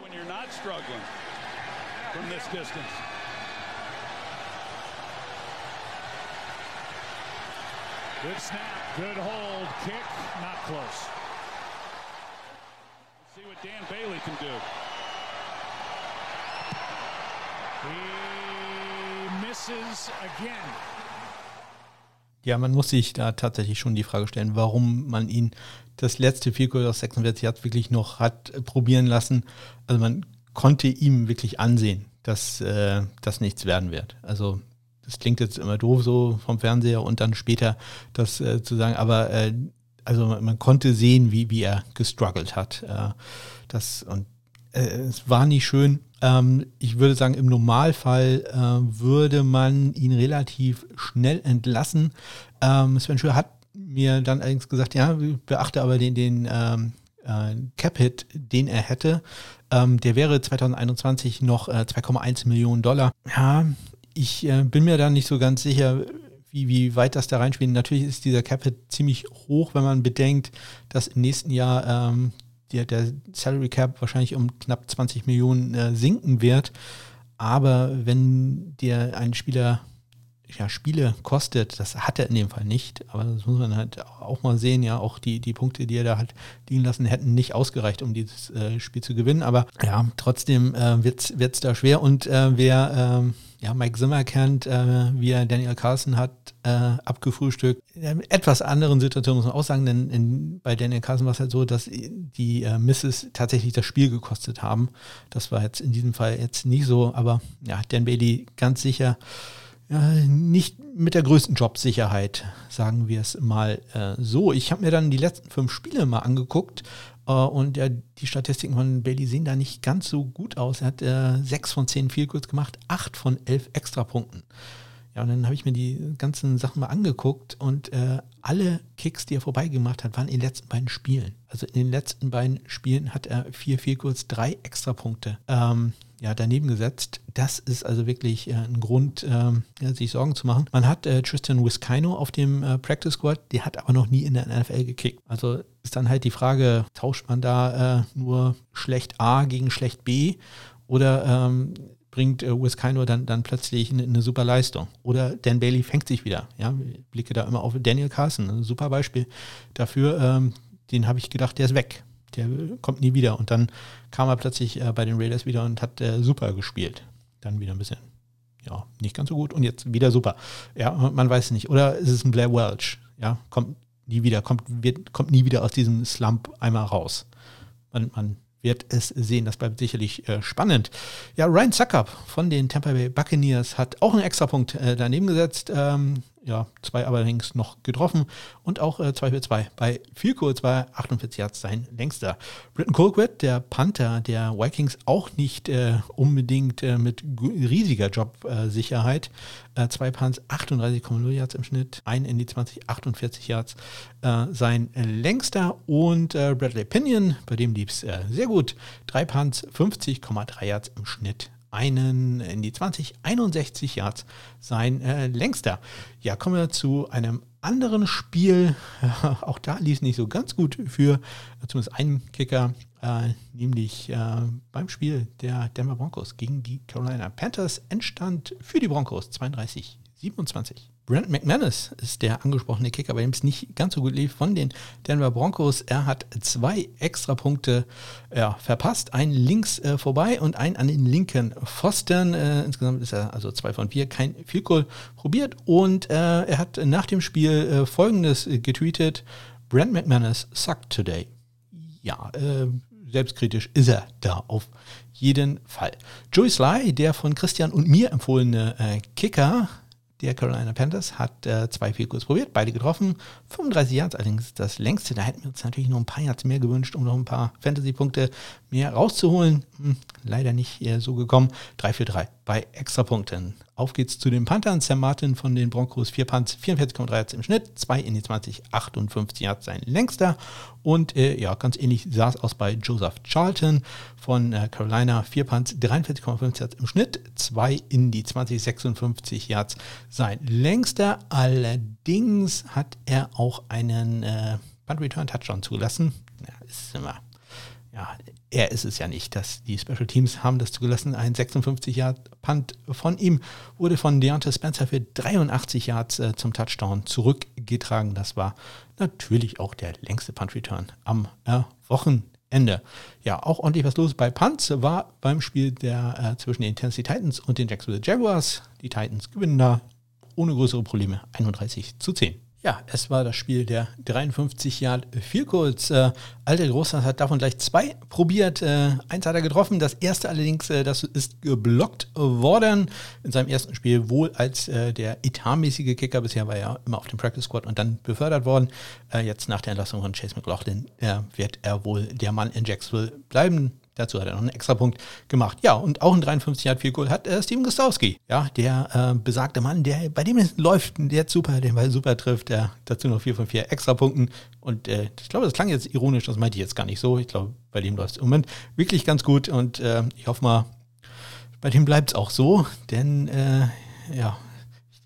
When you're not struggling from this distance. Good snap, good hold, kick, not close. Dan Bailey can do. He misses again. Ja, man muss sich da tatsächlich schon die Frage stellen, warum man ihn das letzte Field aus 46 Yards wirklich noch hat probieren lassen. Also man konnte ihm wirklich ansehen, dass äh, das nichts werden wird. Also das klingt jetzt immer doof so vom Fernseher und dann später das äh, zu sagen, aber äh, also man, man, konnte sehen, wie, wie er gestruggelt hat. Äh, das und äh, es war nicht schön. Ähm, ich würde sagen, im Normalfall äh, würde man ihn relativ schnell entlassen. Ähm, Sven Schür hat mir dann allerdings gesagt, ja, beachte aber den, den ähm, äh, Cap-Hit, den er hätte. Der wäre 2021 noch äh, 2,1 Millionen Dollar. Ja, ich bin mir da nicht so ganz sicher, wie, wie weit das da reinspielt. Natürlich ist dieser Cap-Hit ziemlich hoch, wenn man bedenkt, dass im nächsten Jahr ähm, der, der Salary Cap wahrscheinlich um knapp 20 Millionen äh, sinken wird. Aber wenn dir ein Spieler ja, Spiele kostet, das hat er in dem Fall nicht, aber das muss man halt auch mal sehen, ja, auch die, die Punkte, die er da hat liegen lassen, hätten nicht ausgereicht, um dieses äh, Spiel zu gewinnen, aber ja, trotzdem äh, wird es da schwer und äh, wer ähm, ja, Mike Zimmer kennt, äh, wie er Daniel Carlson hat äh, abgefrühstückt. In etwas anderen Situationen muss man auch sagen, denn in, bei Daniel Carlson war es halt so, dass die äh, Misses tatsächlich das Spiel gekostet haben. Das war jetzt in diesem Fall jetzt nicht so, aber ja, Dan Bailey ganz sicher ja, nicht mit der größten Jobsicherheit, sagen wir es mal äh, so. Ich habe mir dann die letzten fünf Spiele mal angeguckt äh, und ja, die Statistiken von Bailey sehen da nicht ganz so gut aus. Er hat äh, sechs von zehn Vielkurs gemacht, acht von elf Extrapunkten. Ja, und dann habe ich mir die ganzen Sachen mal angeguckt und äh, alle Kicks, die er vorbeigemacht hat, waren in den letzten beiden Spielen. Also in den letzten beiden Spielen hat er vier Vielkurs, drei Extrapunkte. Ähm, ja, daneben gesetzt. Das ist also wirklich äh, ein Grund, äh, sich Sorgen zu machen. Man hat äh, Tristan Wiskino auf dem äh, Practice Squad, der hat aber noch nie in der NFL gekickt. Also ist dann halt die Frage, tauscht man da äh, nur schlecht A gegen schlecht B oder ähm, bringt äh, Wiskino dann, dann plötzlich eine, eine, super Leistung. Oder Dan Bailey fängt sich wieder. Ja, ich blicke da immer auf Daniel Carson, ein super Beispiel dafür. Ähm, den habe ich gedacht, der ist weg der kommt nie wieder. Und dann kam er plötzlich äh, bei den Raiders wieder und hat äh, super gespielt. Dann wieder ein bisschen, ja, nicht ganz so gut und jetzt wieder super. Ja, man weiß nicht. Oder ist es ein Blair Welch? Ja, kommt nie wieder, kommt, wird, kommt nie wieder aus diesem Slump einmal raus. Man, man wird es sehen. Das bleibt sicherlich äh, spannend. Ja, Ryan Zuckup von den Tampa Bay Buccaneers hat auch einen Extrapunkt äh, daneben gesetzt. Ähm, ja, zwei allerdings noch getroffen. Und auch äh, 2 für 2 bei viel kurz war 48 Yards sein längster. Britton Colquitt, der Panther der Vikings, auch nicht äh, unbedingt äh, mit riesiger Jobsicherheit. Äh, zwei Punts, 38,0 Yards im Schnitt, ein in die 20, 48 Yards. Äh, sein längster und äh, Bradley Pinion, bei dem lief es sehr gut, drei Punts, 50,3 Yards im Schnitt einen in die 20, 61 Yards sein äh, längster. Ja, kommen wir zu einem anderen Spiel. auch da lief es nicht so ganz gut für zumindest einen Kicker, äh, nämlich äh, beim Spiel der Denver Broncos gegen die Carolina Panthers entstand für die Broncos 32, 27. Brent McManus ist der angesprochene Kicker, bei dem es nicht ganz so gut lief von den Denver Broncos. Er hat zwei Extrapunkte ja, verpasst, einen links äh, vorbei und einen an den linken Pfosten. Äh, insgesamt ist er also zwei von vier, kein Field Goal probiert und äh, er hat nach dem Spiel äh, folgendes getweetet: Brent McManus sucked today. Ja, äh, selbstkritisch ist er da auf jeden Fall. Joey Sly, der von Christian und mir empfohlene äh, Kicker, der Carolina Panthers hat äh, zwei Field probiert, beide getroffen. 35 Yards allerdings das längste. Da hätten wir uns natürlich noch ein paar Yards mehr gewünscht, um noch ein paar Fantasy-Punkte mehr rauszuholen. Hm, leider nicht äh, so gekommen. 3 für 3 bei Extrapunkten. Auf geht's zu den Panthern. Sam Martin von den Broncos, 4 Punts, 44,3 Yards im Schnitt, 2 in die 20, 58 Yards sein längster. Und äh, ja, ganz ähnlich sah es aus bei Joseph Charlton von äh, Carolina, 4 Punts, 43,5 Yards im Schnitt, 2 in die 20, 56 Yards sein längster. Allerdings hat er auch einen äh, Punt Return Touchdown zugelassen. Ja, ist immer ja, er ist es ja nicht. dass die Special Teams haben das zugelassen. Ein 56 Yard Punt von ihm wurde von Deontay Spencer für 83 Yards äh, zum Touchdown zurückgetragen. Das war natürlich auch der längste Punt Return am äh, Wochenende. Ja, auch ordentlich was los bei Punts war beim Spiel der äh, zwischen den Tennessee Titans und den Jacksonville Jaguars. Die Titans gewinnen da ohne größere Probleme 31 zu 10. Ja, es war das Spiel der 53 Yard Vielkurs. Äh, Alter Großland hat davon gleich zwei probiert. Äh, eins hat er getroffen, das erste allerdings, äh, das ist geblockt worden. In seinem ersten Spiel wohl als äh, der etatmäßige Kicker. Bisher war er immer auf dem Practice Squad und dann befördert worden. Äh, jetzt nach der Entlassung von Chase McLaughlin äh, wird er wohl der Mann in Jacksonville bleiben. Dazu hat er noch einen extra Punkt gemacht. Ja, und auch ein 53 Yard Field Goal hat äh, Steven Gostowski. Ja, der äh, besagte Mann, der bei dem es läuft, der super, den Ball super trifft. Der, dazu noch 4 von 4 extra Punkten. Und äh, ich glaube, das klang jetzt ironisch, das meinte ich jetzt gar nicht so. Ich glaube, bei dem läuft es im Moment wirklich ganz gut. Und äh, ich hoffe mal, bei dem bleibt es auch so. Denn äh, ja,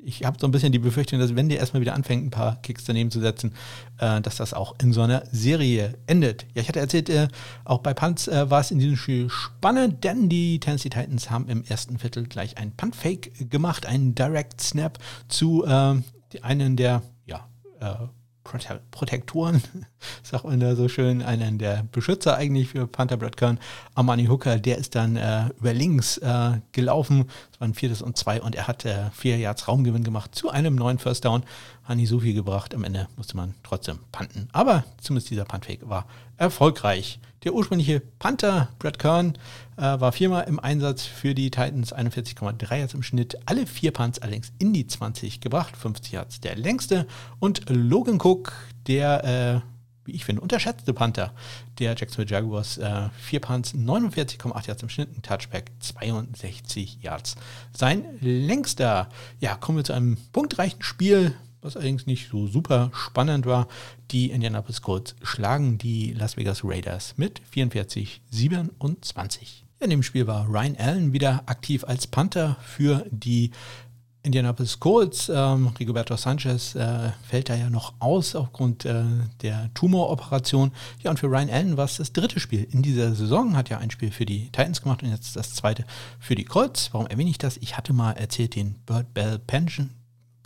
ich habe so ein bisschen die Befürchtung, dass wenn der erstmal wieder anfängt, ein paar Kicks daneben zu setzen, äh, dass das auch in so einer Serie endet. Ja, ich hatte erzählt, äh, auch bei Punts äh, war es in diesem Spiel spannend, denn die Tennessee Titans haben im ersten Viertel gleich einen Punt-Fake gemacht, einen Direct Snap zu äh, einen der ja, äh, Prote Protektoren, sagt man da so schön, einen der Beschützer eigentlich für Panther Brad Kern, Amani Hooker, der ist dann äh, über links äh, gelaufen, es war ein viertes und zwei und er hat äh, vier Yards Raumgewinn gemacht zu einem neuen First Down, hat nicht so viel gebracht, am Ende musste man trotzdem panten, aber zumindest dieser Puntfake war erfolgreich. Der ursprüngliche Panther, Brad Kern, äh, war viermal im Einsatz für die Titans, 41,3 Yards im Schnitt. Alle vier Punts allerdings in die 20 gebracht, 50 Yards der längste. Und Logan Cook, der, äh, wie ich finde, unterschätzte Panther der Jacksonville Jaguars, äh, vier Punts, 49,8 Yards im Schnitt, ein Touchback, 62 Yards. Sein längster, ja, kommen wir zu einem punktreichen Spiel was allerdings nicht so super spannend war. Die Indianapolis Colts schlagen die Las Vegas Raiders mit 44-27. In dem Spiel war Ryan Allen wieder aktiv als Panther für die Indianapolis Colts. Ähm, Rigoberto Sanchez äh, fällt da ja noch aus aufgrund äh, der Tumoroperation. Ja, und für Ryan Allen war es das dritte Spiel in dieser Saison. Hat ja ein Spiel für die Titans gemacht und jetzt das zweite für die Colts. Warum erwähne ich das? Ich hatte mal erzählt den Bird Bell Pension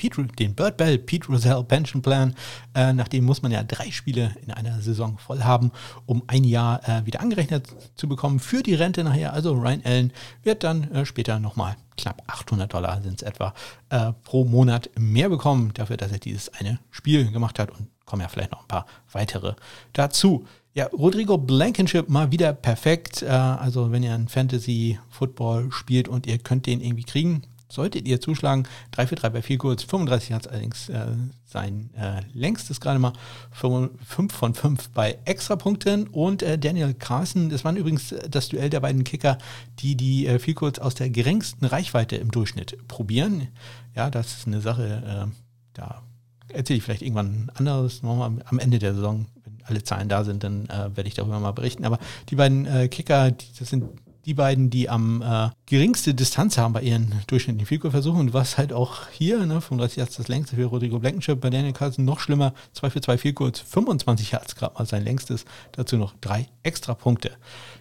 Pete, den Bird Bell Pete Rosell Pension Plan. Äh, nachdem muss man ja drei Spiele in einer Saison voll haben, um ein Jahr äh, wieder angerechnet zu bekommen für die Rente nachher. Also Ryan Allen wird dann äh, später nochmal knapp 800 Dollar sind es etwa äh, pro Monat mehr bekommen, dafür, dass er dieses eine Spiel gemacht hat und kommen ja vielleicht noch ein paar weitere dazu. Ja, Rodrigo Blankenship mal wieder perfekt. Äh, also wenn ihr ein Fantasy Football spielt und ihr könnt den irgendwie kriegen, solltet ihr zuschlagen. 3 für 3 bei 4 kurz, 35 hat es allerdings äh, sein äh, längstes gerade mal 5 von 5 bei Extrapunkten und äh, Daniel Carson, das war übrigens äh, das Duell der beiden Kicker, die die äh, viel kurz aus der geringsten Reichweite im Durchschnitt probieren. Ja, das ist eine Sache, äh, da erzähle ich vielleicht irgendwann anderes nochmal am Ende der Saison, wenn alle Zahlen da sind, dann äh, werde ich darüber mal berichten. Aber die beiden Kicker, die, das sind die beiden, die am äh, geringste Distanz haben bei ihren durchschnittlichen Field-Goal-Versuchen. Und was halt auch hier, ne, 35 Yards das längste für Rodrigo Blankenship, bei Daniel Carlson noch schlimmer, 2 für 2 Field Goals, 25 Yards gerade mal sein längstes, dazu noch drei extra Punkte.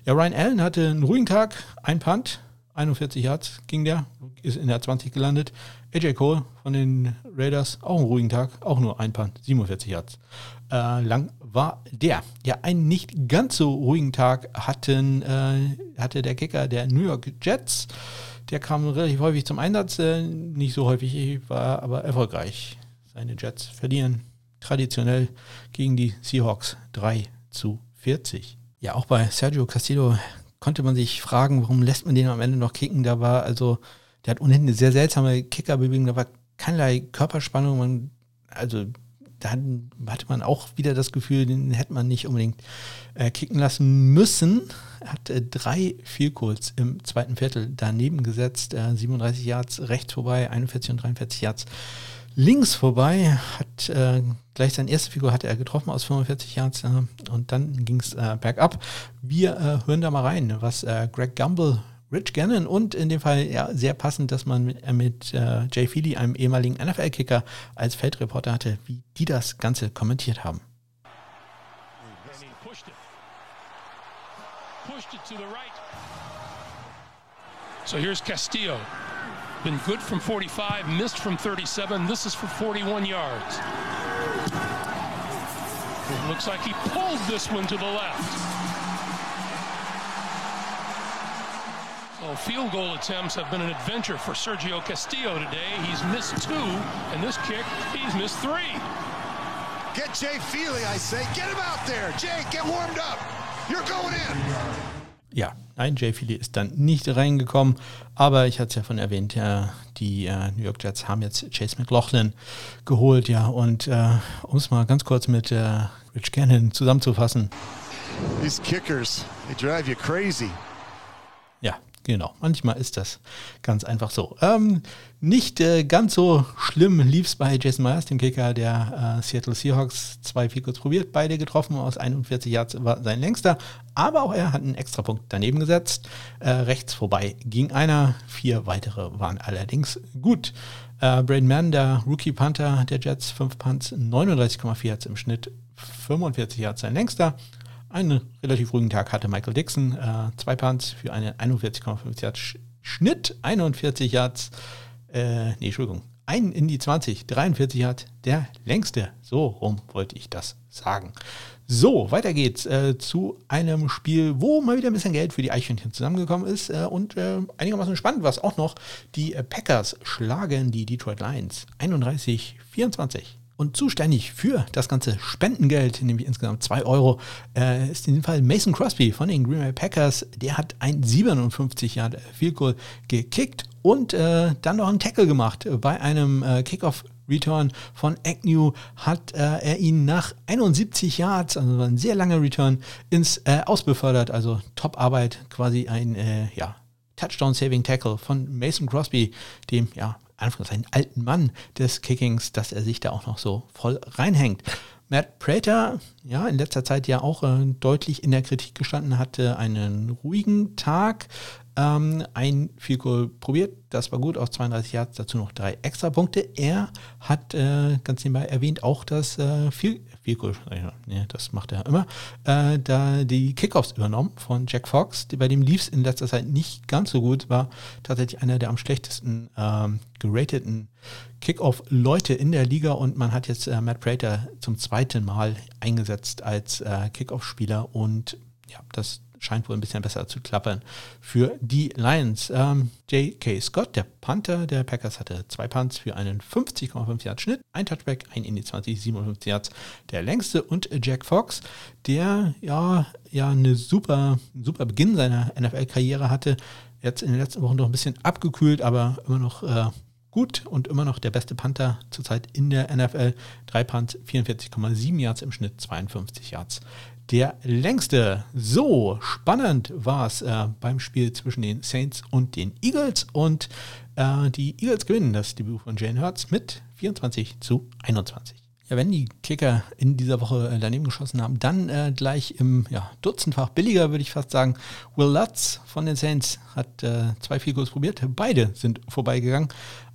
Ja, Ryan Allen hatte einen ruhigen Tag, ein Punt, 41 Yards ging der, ist in der 20 gelandet. AJ Cole von den Raiders, auch einen ruhigen Tag, auch nur ein Punt, 47 Yards. Äh, lang war der. Ja, einen nicht ganz so ruhigen Tag hatten, äh, hatte der Kicker der New York Jets. Der kam relativ häufig zum Einsatz, äh, nicht so häufig, war aber erfolgreich. Seine Jets verlieren traditionell gegen die Seahawks 3 zu 40. Ja, auch bei Sergio Castillo konnte man sich fragen, warum lässt man den am Ende noch kicken? Da war also, der hat ohnehin eine sehr seltsame Kickerbewegung, da war keinerlei Körperspannung, man, also dann hatte man auch wieder das Gefühl, den hätte man nicht unbedingt äh, kicken lassen müssen. Er hat äh, drei Vielkurs im zweiten Viertel daneben gesetzt, äh, 37 Yards rechts vorbei, 41 und 43 Yards links vorbei, hat äh, gleich seine erste Figur hatte er getroffen aus 45 Yards äh, und dann ging es äh, bergab. Wir äh, hören da mal rein, was äh, Greg Gumbel, Rich Gannon und in dem Fall ja sehr passend, dass man mit, äh, mit Jay Feely, einem ehemaligen NFL-Kicker, als Feldreporter hatte, wie die das Ganze kommentiert haben. So here's Castillo. Been good from 45, missed from 37. This is for 41 yards. It looks like he pulled this one to the left. So field goal attempts have been an adventure for Sergio Castillo today. He's missed two, and this kick, he's missed three. Get Jay Feely, I say. Get him out there. Jay, get warmed up. You're going in. Ja, nein, Jay Feely ist dann nicht reingekommen, aber ich hatte es ja von erwähnt, ja, die äh, New York Jets haben jetzt Chase McLaughlin geholt, ja, und äh, um es mal ganz kurz mit äh, Rich Gannon zusammenzufassen. These kickers, they drive you crazy. Genau, manchmal ist das ganz einfach so. Ähm, nicht äh, ganz so schlimm lief es bei Jason Myers, dem Kicker der äh, Seattle Seahawks. Zwei kurz probiert, beide getroffen, aus 41 Yards war sein längster. Aber auch er hat einen Extrapunkt daneben gesetzt. Äh, rechts vorbei ging einer, vier weitere waren allerdings gut. Äh, Braden Mann, der Rookie Panther der Jets, 5 Punts, 39,4 Yards im Schnitt, 45 Yards sein längster. Einen relativ ruhigen Tag hatte Michael Dixon. Äh, zwei Punts für einen 41,5 Yards Schnitt, 41 Yards, äh, nee, Entschuldigung, ein in die 20, 43 Yards, der längste. So rum wollte ich das sagen. So, weiter geht's äh, zu einem Spiel, wo mal wieder ein bisschen Geld für die Eichhörnchen zusammengekommen ist äh, und äh, einigermaßen spannend war es auch noch. Die Packers schlagen die Detroit Lions 31, 24. Und zuständig für das ganze Spendengeld, nämlich insgesamt 2 Euro, äh, ist in dem Fall Mason Crosby von den Green Bay Packers. Der hat ein 57 Jahre Field Goal gekickt und äh, dann noch einen Tackle gemacht. Bei einem äh, Kickoff Return von Agnew hat äh, er ihn nach 71 Yards, also ein sehr langer Return, ins äh, Ausbefördert. Also Top-Arbeit, quasi ein äh, ja, Touchdown-Saving-Tackle von Mason Crosby, dem ja Anführungszeichen alten Mann des Kickings, dass er sich da auch noch so voll reinhängt. Matt Prater, ja, in letzter Zeit ja auch äh, deutlich in der Kritik gestanden, hatte einen ruhigen Tag, ähm, ein Field probiert, das war gut, aus 32 Yards, dazu noch drei extra Punkte. Er hat äh, ganz nebenbei erwähnt auch das äh, Field, Field ja, das macht er immer, äh, da die Kickoffs übernommen von Jack Fox, bei dem lief es in letzter Zeit nicht ganz so gut, war tatsächlich einer der am schlechtesten ähm, gerateten Kickoff-Leute in der Liga. Und man hat jetzt äh, Matt Prater zum zweiten Mal eingesetzt als äh, Kickoff-Spieler. Und ja, das scheint wohl ein bisschen besser zu klappern für die Lions. Ähm, J.K. Scott, der Panther der Packers, hatte zwei Punts für einen 50,5 Yard Schnitt, ein Touchback, ein in die 20, 57 Yards, der längste und Jack Fox, der ja, ja eine super, super Beginn seiner NFL-Karriere hatte, jetzt in den letzten Wochen noch ein bisschen abgekühlt, aber immer noch äh, gut und immer noch der beste Panther zurzeit in der NFL. Drei Punts, 44,7 Yards im Schnitt, 52 Yards der längste. So spannend war es äh, beim Spiel zwischen den Saints und den Eagles und äh, die Eagles gewinnen das Debüt von Jane Hurts mit 24 zu 21. Ja, wenn die Kicker in dieser Woche äh, daneben geschossen haben, dann äh, gleich im ja, Dutzendfach billiger, würde ich fast sagen. Will Lutz von den Saints hat äh, zwei Field probiert. Beide sind vorbeigegangen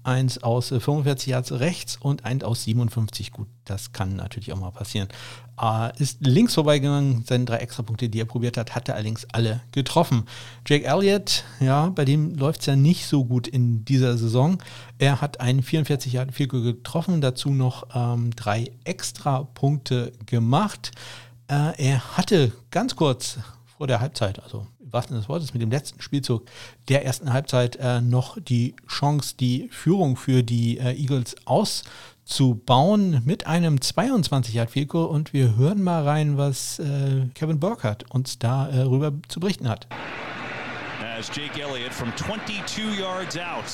eins aus 45 äh, Yards rechts und eins aus 57. Gut, das kann natürlich auch mal passieren. Äh, ist links vorbeigegangen, seine drei Extrapunkte, die er probiert hat, hat er allerdings alle getroffen. Jake Elliott, ja, bei dem läuft es ja nicht so gut in dieser Saison. Er hat einen 44 Yard Field getroffen, dazu noch ähm, drei Extrapunkte gemacht. Äh, er hatte ganz kurz vor der Halbzeit, also wahrsten des Wortes, mit dem letzten Spielzug der ersten Halbzeit äh, noch die Chance, die Führung für die äh, Eagles zu bauen mit einem 22 Yard Field Goal und wir hören mal rein, was äh, Kevin Burkhardt uns darüber äh, zu berichten hat. As Jake Elliott from 22 yards out.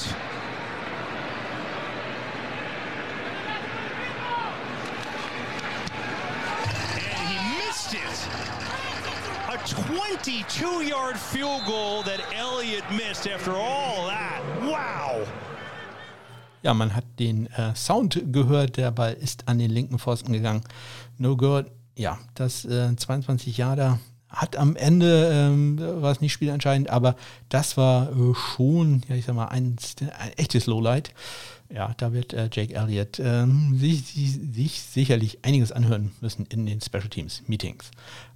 And he missed it. A 22 yard field goal that Elliott missed after all that. Wow. Ja, man hat den äh, Sound gehört, der Ball ist an den linken Pfosten gegangen. No good. Ja, das äh, 22 Jahre hat am Ende, ähm, war es nicht spielentscheidend, aber das war äh, schon, ja, ich sag mal, ein, ein echtes Lowlight. Ja, da wird äh, Jake Elliott ähm, sich, sich, sich sicherlich einiges anhören müssen in den Special Teams Meetings.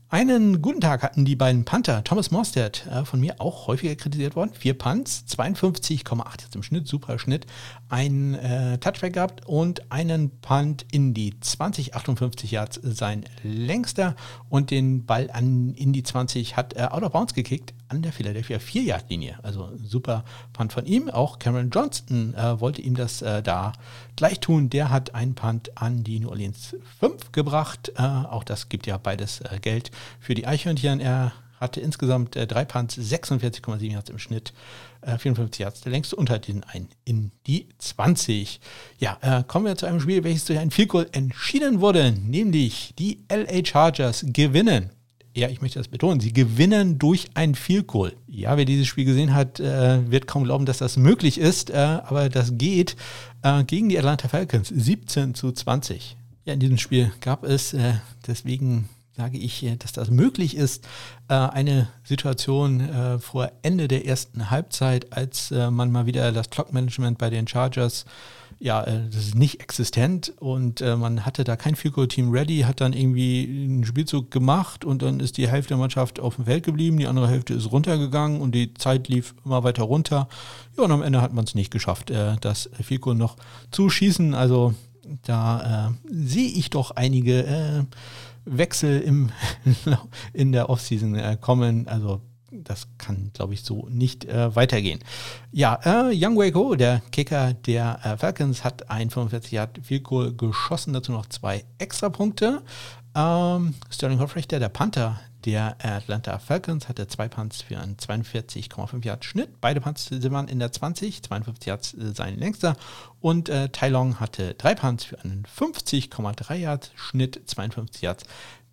Einen guten Tag hatten die beiden Panther. Thomas Morstead, äh, von mir auch häufiger kritisiert worden. Vier Punts, 52,8 jetzt im Schnitt, super Schnitt. Ein äh, Touchback gehabt und einen Punt in die 20, 58 Yards sein längster. Und den Ball an, in die 20 hat er out of bounds gekickt an der Philadelphia 4-Yard-Linie. Also super Punt von ihm. Auch Cameron Johnston äh, wollte ihm das äh, da gleich tun. Der hat einen Punt an die New Orleans 5 gebracht. Äh, auch das gibt ja beides äh, Geld für die Eichhörnchen. Er hatte insgesamt äh, drei Punts, 46,7 Yards im Schnitt, 54 Yards der längste hat den einen in die 20. Ja, kommen wir zu einem Spiel, welches durch ein Field Goal entschieden wurde, nämlich die LA Chargers gewinnen ja, ich möchte das betonen, sie gewinnen durch ein Field Goal. Ja, wer dieses Spiel gesehen hat, äh, wird kaum glauben, dass das möglich ist, äh, aber das geht äh, gegen die Atlanta Falcons 17 zu 20. Ja, in diesem Spiel gab es, äh, deswegen sage ich, äh, dass das möglich ist, äh, eine Situation vor Ende der ersten Halbzeit, als man mal wieder das Clock-Management bei den Chargers ja, äh, das ist nicht existent und äh, man hatte da kein Fico-Team ready, hat dann irgendwie einen Spielzug gemacht und dann ist die Hälfte der Mannschaft auf dem Feld geblieben, die andere Hälfte ist runtergegangen und die Zeit lief immer weiter runter. Ja, und am Ende hat man es nicht geschafft, äh, das Fico noch zu schießen. Also da äh, sehe ich doch einige äh, Wechsel im, in der Offseason äh, kommen. Also das kann, glaube ich, so nicht äh, weitergehen. Ja, äh, Young Wei der Kicker der äh, Falcons, hat ein 45 Yard Field Goal geschossen, dazu noch zwei Extrapunkte. Ähm, Sterling Hoffrechter, der Panther der Atlanta Falcons, hatte zwei Punts für einen 42,5 Yard Schnitt. Beide Punts waren in der 20, 52 Yards äh, sein längster. Und äh, Tai Long hatte drei Punts für einen 50,3 Yard Schnitt, 52 Yards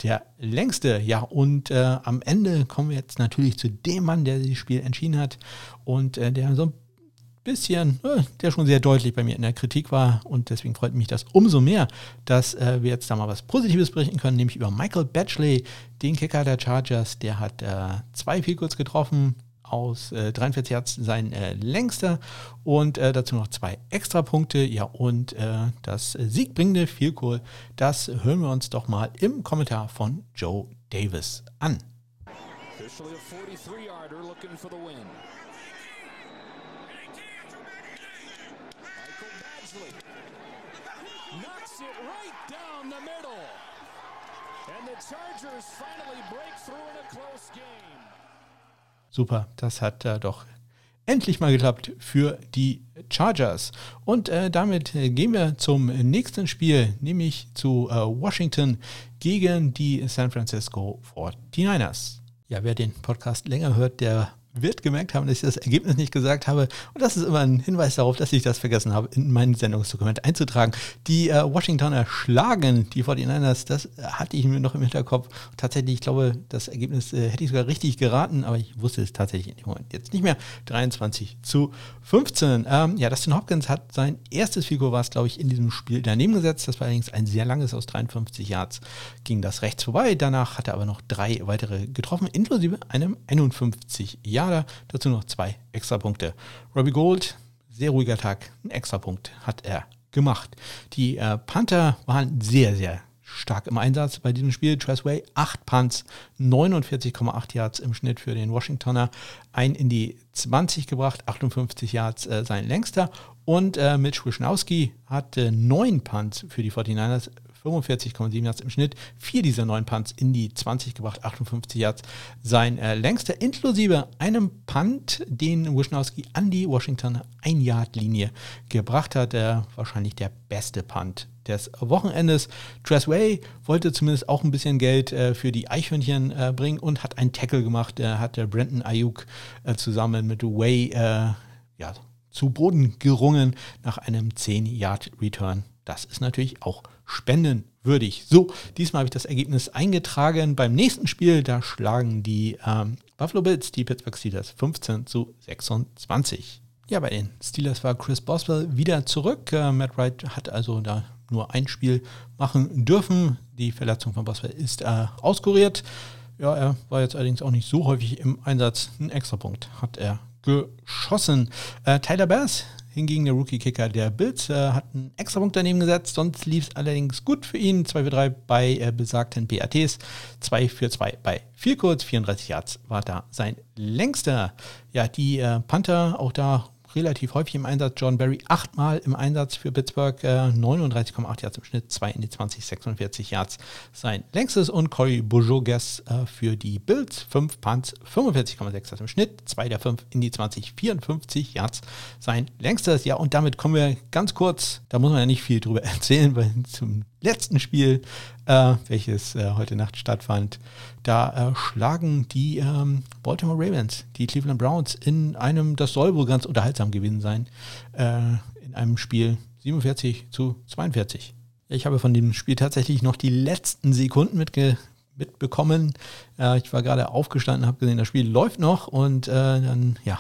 der längste. Ja, und äh, am Ende kommen wir jetzt natürlich zu dem Mann, der das Spiel entschieden hat und äh, der so ein bisschen, äh, der schon sehr deutlich bei mir in der Kritik war. Und deswegen freut mich das umso mehr, dass äh, wir jetzt da mal was Positives berichten können, nämlich über Michael Batchley, den Kicker der Chargers. Der hat äh, zwei Vielkurz getroffen, aus äh, 43 Hertz sein äh, längster und äh, dazu noch zwei Extrapunkte. Ja, und das siegbringende Vielkohl, das hören wir uns doch mal im Kommentar von Joe Davis an. Officially a 43-yarder looking for the win. Michael Badgley knocks it right down the middle. And the Chargers finally break through in a close game. Super, das hat äh, doch endlich mal geklappt für die Chargers. Und äh, damit äh, gehen wir zum nächsten Spiel, nämlich zu äh, Washington gegen die San Francisco 49ers. Ja, wer den Podcast länger hört, der wird gemerkt haben, dass ich das Ergebnis nicht gesagt habe. Und das ist immer ein Hinweis darauf, dass ich das vergessen habe, in mein Sendungsdokument einzutragen. Die äh, Washingtoner schlagen die 49ers, das hatte ich mir noch im Hinterkopf. Tatsächlich, ich glaube, das Ergebnis äh, hätte ich sogar richtig geraten, aber ich wusste es tatsächlich in dem Moment jetzt nicht mehr. 23 zu 15. Ähm, ja, Dustin Hopkins hat sein erstes Figur, war es, glaube ich, in diesem Spiel daneben gesetzt. Das war allerdings ein sehr langes aus 53 Yards, ging das rechts vorbei. Danach hat er aber noch drei weitere getroffen, inklusive einem 51 Yards. Jahre. Dazu noch zwei Extrapunkte. Robbie Gold, sehr ruhiger Tag, ein Extrapunkt hat er gemacht. Die äh, Panther waren sehr, sehr stark im Einsatz bei diesem Spiel. Tressway 8 Punts, 49,8 Yards im Schnitt für den Washingtoner, ein in die 20 gebracht, 58 Yards äh, sein längster. Und äh, Mitch Wischnowski hatte 9 Punts für die 49ers, 45,7 Yards im Schnitt. Vier dieser neun Punts in die 20 gebracht, 58 Yards. Sein äh, längster inklusive einem Punt, den Wischnowski an die Washington Ein-Yard-Linie gebracht hat. Äh, wahrscheinlich der beste Punt des Wochenendes. Tressway wollte zumindest auch ein bisschen Geld äh, für die Eichhörnchen äh, bringen und hat einen Tackle gemacht. Er hat der Brandon Ayuk äh, zusammen mit Way äh, ja, zu Boden gerungen nach einem 10-Yard-Return das ist natürlich auch spendenwürdig. So, diesmal habe ich das Ergebnis eingetragen. Beim nächsten Spiel, da schlagen die ähm, Buffalo Bills die Pittsburgh Steelers 15 zu 26. Ja, bei den Steelers war Chris Boswell wieder zurück. Äh, Matt Wright hat also da nur ein Spiel machen dürfen. Die Verletzung von Boswell ist äh, auskuriert. Ja, er war jetzt allerdings auch nicht so häufig im Einsatz. Ein Extrapunkt hat er geschossen. Äh, Tyler Bass Hingegen der Rookie-Kicker der Bills äh, hat einen extra Punkt daneben gesetzt, sonst lief es allerdings gut für ihn. 2 für 3 bei äh, besagten BATs, 2 für 2 bei 4 kurz, 34 Yards war da sein längster. Ja, die äh, Panther auch da relativ häufig im Einsatz. John Barry achtmal im Einsatz für Pittsburgh, äh, 39,8 Yards im Schnitt, 2 in die 20, 46 Yards sein längstes. Und Corey Bojogas äh, für die Bills, 5 Punts, 45,6 Yards im Schnitt, 2 der 5 in die 20, 54 Yards sein längstes. Ja, und damit kommen wir ganz kurz, da muss man ja nicht viel drüber erzählen, weil zum letzten Spiel, äh, welches äh, heute Nacht stattfand, da äh, schlagen die ähm, Baltimore Ravens, die Cleveland Browns in einem, das soll wohl ganz unterhaltsam gewesen sein, äh, in einem Spiel 47 zu 42. Ich habe von dem Spiel tatsächlich noch die letzten Sekunden mitge mitbekommen. Äh, ich war gerade aufgestanden, habe gesehen, das Spiel läuft noch und äh, dann, ja,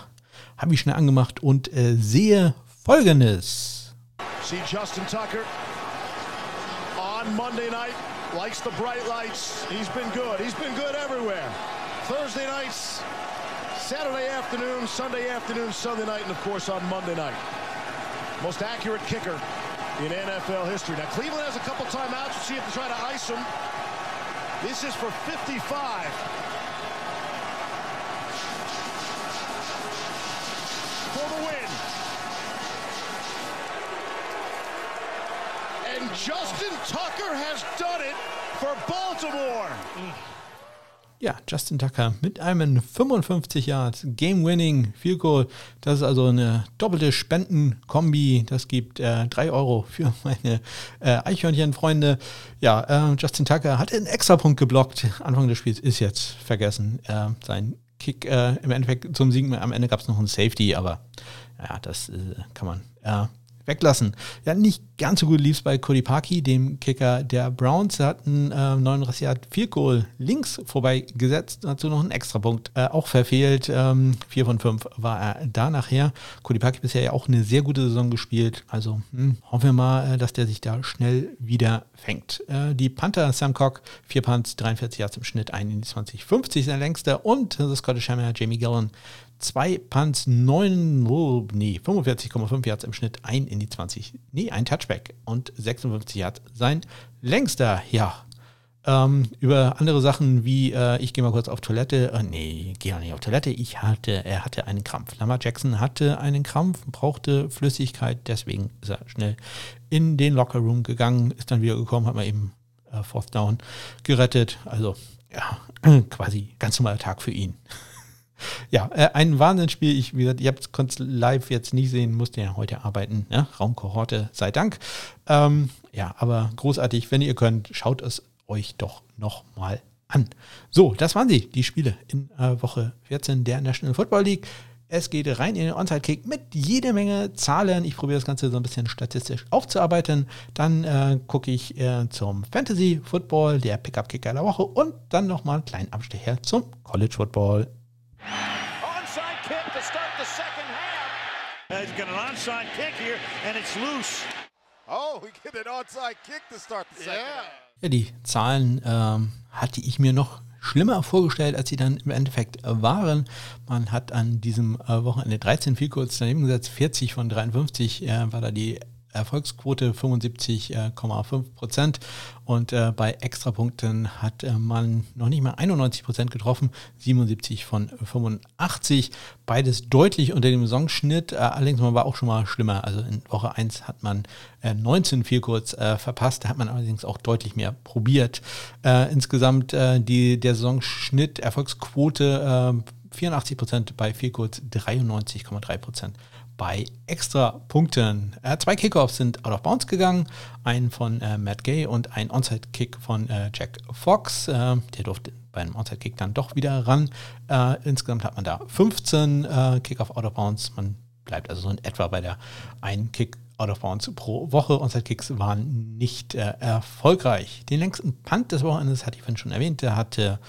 habe ich schnell angemacht und sehe folgendes. See Justin Tucker on Monday night. Likes the bright lights. He's been good. He's been good everywhere. Thursday nights, Saturday afternoon, Sunday afternoon, Sunday night, and of course on Monday night. Most accurate kicker in NFL history. Now Cleveland has a couple timeouts. We'll see if they try to ice him. This is for 55. Tucker has done it for Baltimore. Ja, Justin Tucker mit einem 55 Yard Game-Winning Field Goal. Das ist also eine doppelte Spendenkombi. Das gibt äh, 3 Euro für meine äh, Eichhörnchen-Freunde. Ja, äh, Justin Tucker hat einen Extrapunkt geblockt. Anfang des Spiels ist jetzt vergessen. Äh, sein Kick äh, im Endeffekt zum Siegen. Am Ende gab es noch einen Safety, aber ja, das äh, kann man äh, weglassen. Ja, nicht ganz so gut lief es bei Cody Parkey, dem Kicker der Browns. Er hat einen äh, 39 Yard Field Goal links vorbei gesetzt, dazu noch einen Extrapunkt äh, auch verfehlt. Ähm, 4 von 5 war er da nachher. Cody Parkey bisher ja auch eine sehr gute Saison gespielt. Also hm, hoffen wir mal, äh, dass der sich da schnell wieder fängt. Äh, die Panther Sam Cock, 4 Punts, 43 Yards im Schnitt, 1 in die 20, 50 ist der längste. Und das Scottish Hammer Jamie Gillen, zwei Punts, 9, oh, nee, 45,5 Yards im Schnitt, ein in die 20. Nee, ein Touchback und 56 Yards sein längster. Ja, ähm, über andere Sachen wie, äh, ich gehe mal kurz auf Toilette. Äh, nee, gehe nicht auf Toilette. Ich hatte, er hatte einen Krampf. Lamar Jackson hatte einen Krampf, brauchte Flüssigkeit, deswegen ist er schnell in den Lockerroom gegangen, ist dann wieder gekommen, hat man eben äh, Fourth Down gerettet. Also, ja, quasi ganz normaler Tag für ihn ja, äh, ein Wahnsinnsspiel. Ich, wie gesagt, ihr konnte es live jetzt nicht sehen, musste ja heute arbeiten. Ja? Raumkohorte, sei Dank. Ähm, ja, aber großartig. Wenn ihr könnt, schaut es euch doch nochmal an. So, das waren sie, die Spiele in äh, Woche 14 der National Football League. Es geht rein in den Onside-Kick mit jede Menge Zahlen. Ich probiere das Ganze so ein bisschen statistisch aufzuarbeiten. Dann äh, gucke ich äh, zum Fantasy Football, der Pickup-Kicker der Woche und dann nochmal einen kleinen Abstecher zum College Football. Onside kick to start the second half. He's got an onside kick here and it's loose. Oh, we get an onside kick to start the second yeah. half. Ja, die Zahlen ähm, hatte ich mir noch schlimmer vorgestellt, als sie dann im Endeffekt waren. Man hat an diesem äh, Wochenende 13 viel kurz daneben gesetzt, 40 von 53 äh, war da die Erfolgsquote 75,5 Prozent und äh, bei Extrapunkten hat äh, man noch nicht mal 91 Prozent getroffen, 77 von 85. Beides deutlich unter dem Saisonschnitt, äh, allerdings man war auch schon mal schlimmer. Also in Woche 1 hat man 19 äh, viel kurz äh, verpasst, da hat man allerdings auch deutlich mehr probiert. Äh, insgesamt die, der Saisonschnitt, Erfolgsquote 84 Prozent bei viel kurz, 93,3 Prozent bei extra Punkten. Äh, zwei Kickoffs sind out of bounds gegangen. Ein von äh, Matt Gay und ein Onside-Kick von äh, Jack Fox. Äh, der durfte bei einem Onside-Kick dann doch wieder ran. Äh, insgesamt hat man da 15 äh, Kickoff out of bounds. Man bleibt also so in etwa bei der einen Kick Out of Bounds pro Woche. Onside Kicks waren nicht äh, erfolgreich. Den längsten Punt des Wochenendes hatte ich vorhin schon erwähnt. Der hatte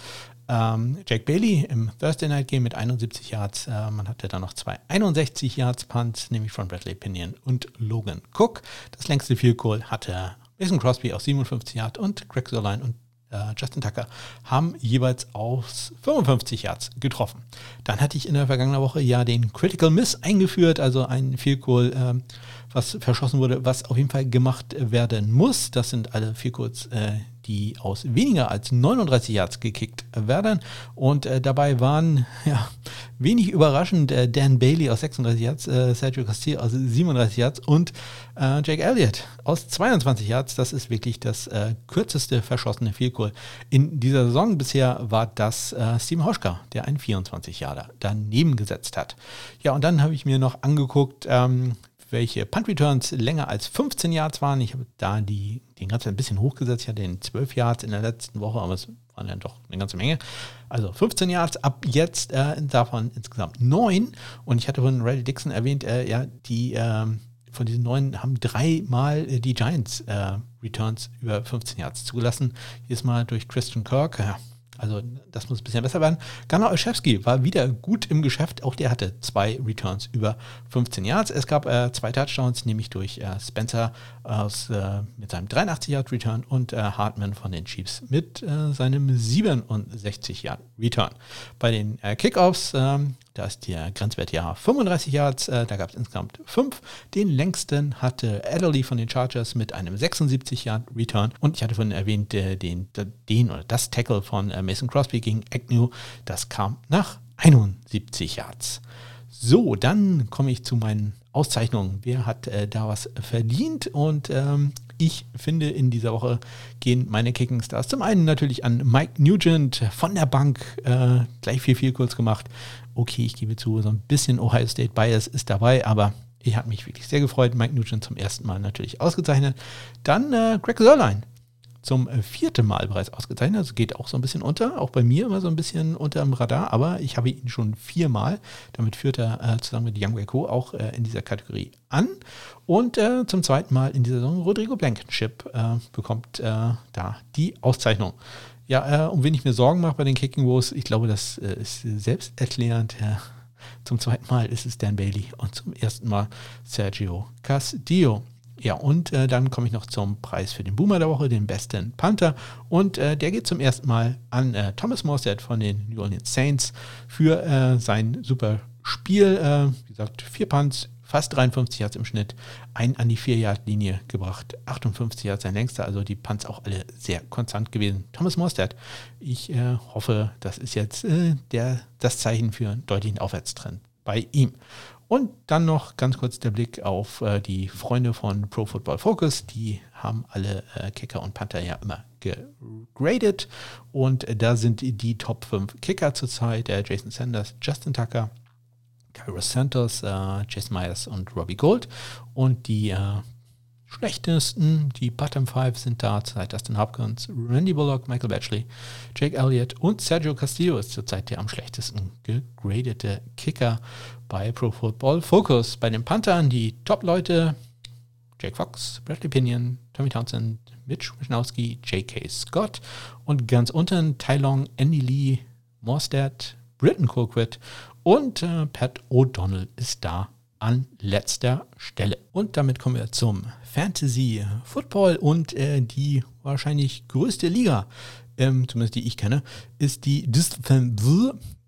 ähm, Jake Bailey im Thursday Night Game mit 71 Yards. Äh, man hatte dann noch zwei 61 Yards Punts, nämlich von Bradley Pinion und Logan Cook. Das längste Field Goal hatte Mason Crosby aus 57 Yards und Greg Zerline und äh, Justin Tucker haben jeweils aus 55 Yards getroffen. Dann hatte ich in der vergangenen Woche ja den Critical Miss eingeführt, also ein Field Goal, äh, was verschossen wurde, was auf jeden Fall gemacht werden muss. Das sind alle Field Goals, äh, die aus weniger als 39 Yards gekickt werden. Und äh, dabei waren, ja, wenig überraschend äh, Dan Bailey aus 36 Yards, äh, Sergio Castillo aus 37 Yards und äh, Jake Elliott aus 22 Yards. Das ist wirklich das äh, kürzeste verschossene Field Goal in dieser Saison. Bisher war das äh, Steven Hoschka, der einen 24 Yarder daneben gesetzt hat. Ja, und dann habe ich mir noch angeguckt, ähm, welche Punt Returns länger als 15 Yards waren. Ich habe da die, den ganzen ein bisschen hochgesetzt. Ich hatte den 12 Yards in der letzten Woche, aber es waren dann doch eine ganze Menge. Also 15 Yards ab jetzt, äh, davon insgesamt 9. Und ich hatte von Riley Dixon erwähnt, äh, ja, die äh, von diesen neun haben dreimal äh, die Giants äh, Returns über 15 Yards zugelassen. Jedes Mal durch Christian Kirk. Ja, also das muss ein bisschen besser werden. Gunnar Olszewski war wieder gut im Geschäft. Auch der hatte zwei Returns über 15 Yards. Es gab äh, zwei Touchdowns, nämlich durch äh, Spencer aus, äh, mit seinem 83-Yard-Return und äh, Hartman von den Chiefs mit äh, seinem 67-Yard-Return. Bei den äh, Kickoffs ähm, da ist der Grenzwert ja 35 Yards. Äh, da gab es insgesamt fünf. Den längsten hatte Adderley von den Chargers mit einem 76 Yard Return. Und ich hatte vorhin erwähnt, äh, den, den oder das Tackle von äh, Mason Crosby gegen Agnew. Das kam nach 71 Yards. So, dann komme ich zu meinen Auszeichnungen. Wer hat äh, da was verdient? Und ähm, ich finde, in dieser Woche gehen meine Kicking Stars zum einen natürlich an Mike Nugent von der Bank, äh, gleich viel, viel kurz gemacht. Okay, ich gebe zu, so ein bisschen Ohio State Bias ist dabei, aber ich habe mich wirklich sehr gefreut. Mike Nugent zum ersten Mal natürlich ausgezeichnet. Dann äh, Greg Sörlein zum äh, vierten Mal bereits ausgezeichnet. Das geht auch so ein bisschen unter, auch bei mir immer so ein bisschen unter dem Radar, aber ich habe ihn schon viermal. Damit führt er äh, zusammen mit Young Weko auch äh, in dieser Kategorie an. Und äh, zum zweiten Mal in dieser Saison Rodrigo Blankenship äh, bekommt äh, da die Auszeichnung. Ja, um wen ich mir Sorgen mache bei den Kicking Wars, ich glaube, das ist selbsterklärend. Zum zweiten Mal ist es Dan Bailey und zum ersten Mal Sergio Castillo. Ja, und äh, dann komme ich noch zum Preis für den Boomer der Woche, den besten Panther. Und äh, der geht zum ersten Mal an äh, Thomas Morstead von den New Orleans Saints für äh, sein super Spiel. Äh, wie gesagt, vier Punts, fast 53 Yards im Schnitt, ein an die 4-Yard-Linie gebracht, 58 Yards sein längster, also die Punts auch alle sehr konstant gewesen. Thomas Morstead, ich äh, hoffe, das ist jetzt der, das Zeichen für einen deutlichen Aufwärtstrend bei ihm. Und dann noch ganz kurz der Blick auf äh, die Freunde von Pro Football Focus. Die haben alle äh, Kicker und Panther ja immer gegradet. Und äh, da sind die Top 5 Kicker zurzeit: äh, Jason Sanders, Justin Tucker, Kairos Santos, äh, Jason Myers und Robbie Gold. Und die äh, schlechtesten, die Bottom 5 sind da zurzeit Dustin Hopkins, Randy Bullock, Michael Batchley, Jake Elliott und Sergio Castillo ist zurzeit der am schlechtesten gegradete Kicker bei Pro Football Focus. Bei den Panthern die Top-Leute Jake Fox, Bradley Pinion, Tommy Townsend, Mitch Wischnowski, J.K. Scott und ganz unten Tylong, Andy Lee, Morstead, Britton Colquitt und äh, Pat O'Donnell ist da an letzter Stelle. Und damit kommen wir zum Fantasy Football und äh, die wahrscheinlich größte Liga, ähm, zumindest die ich kenne, ist die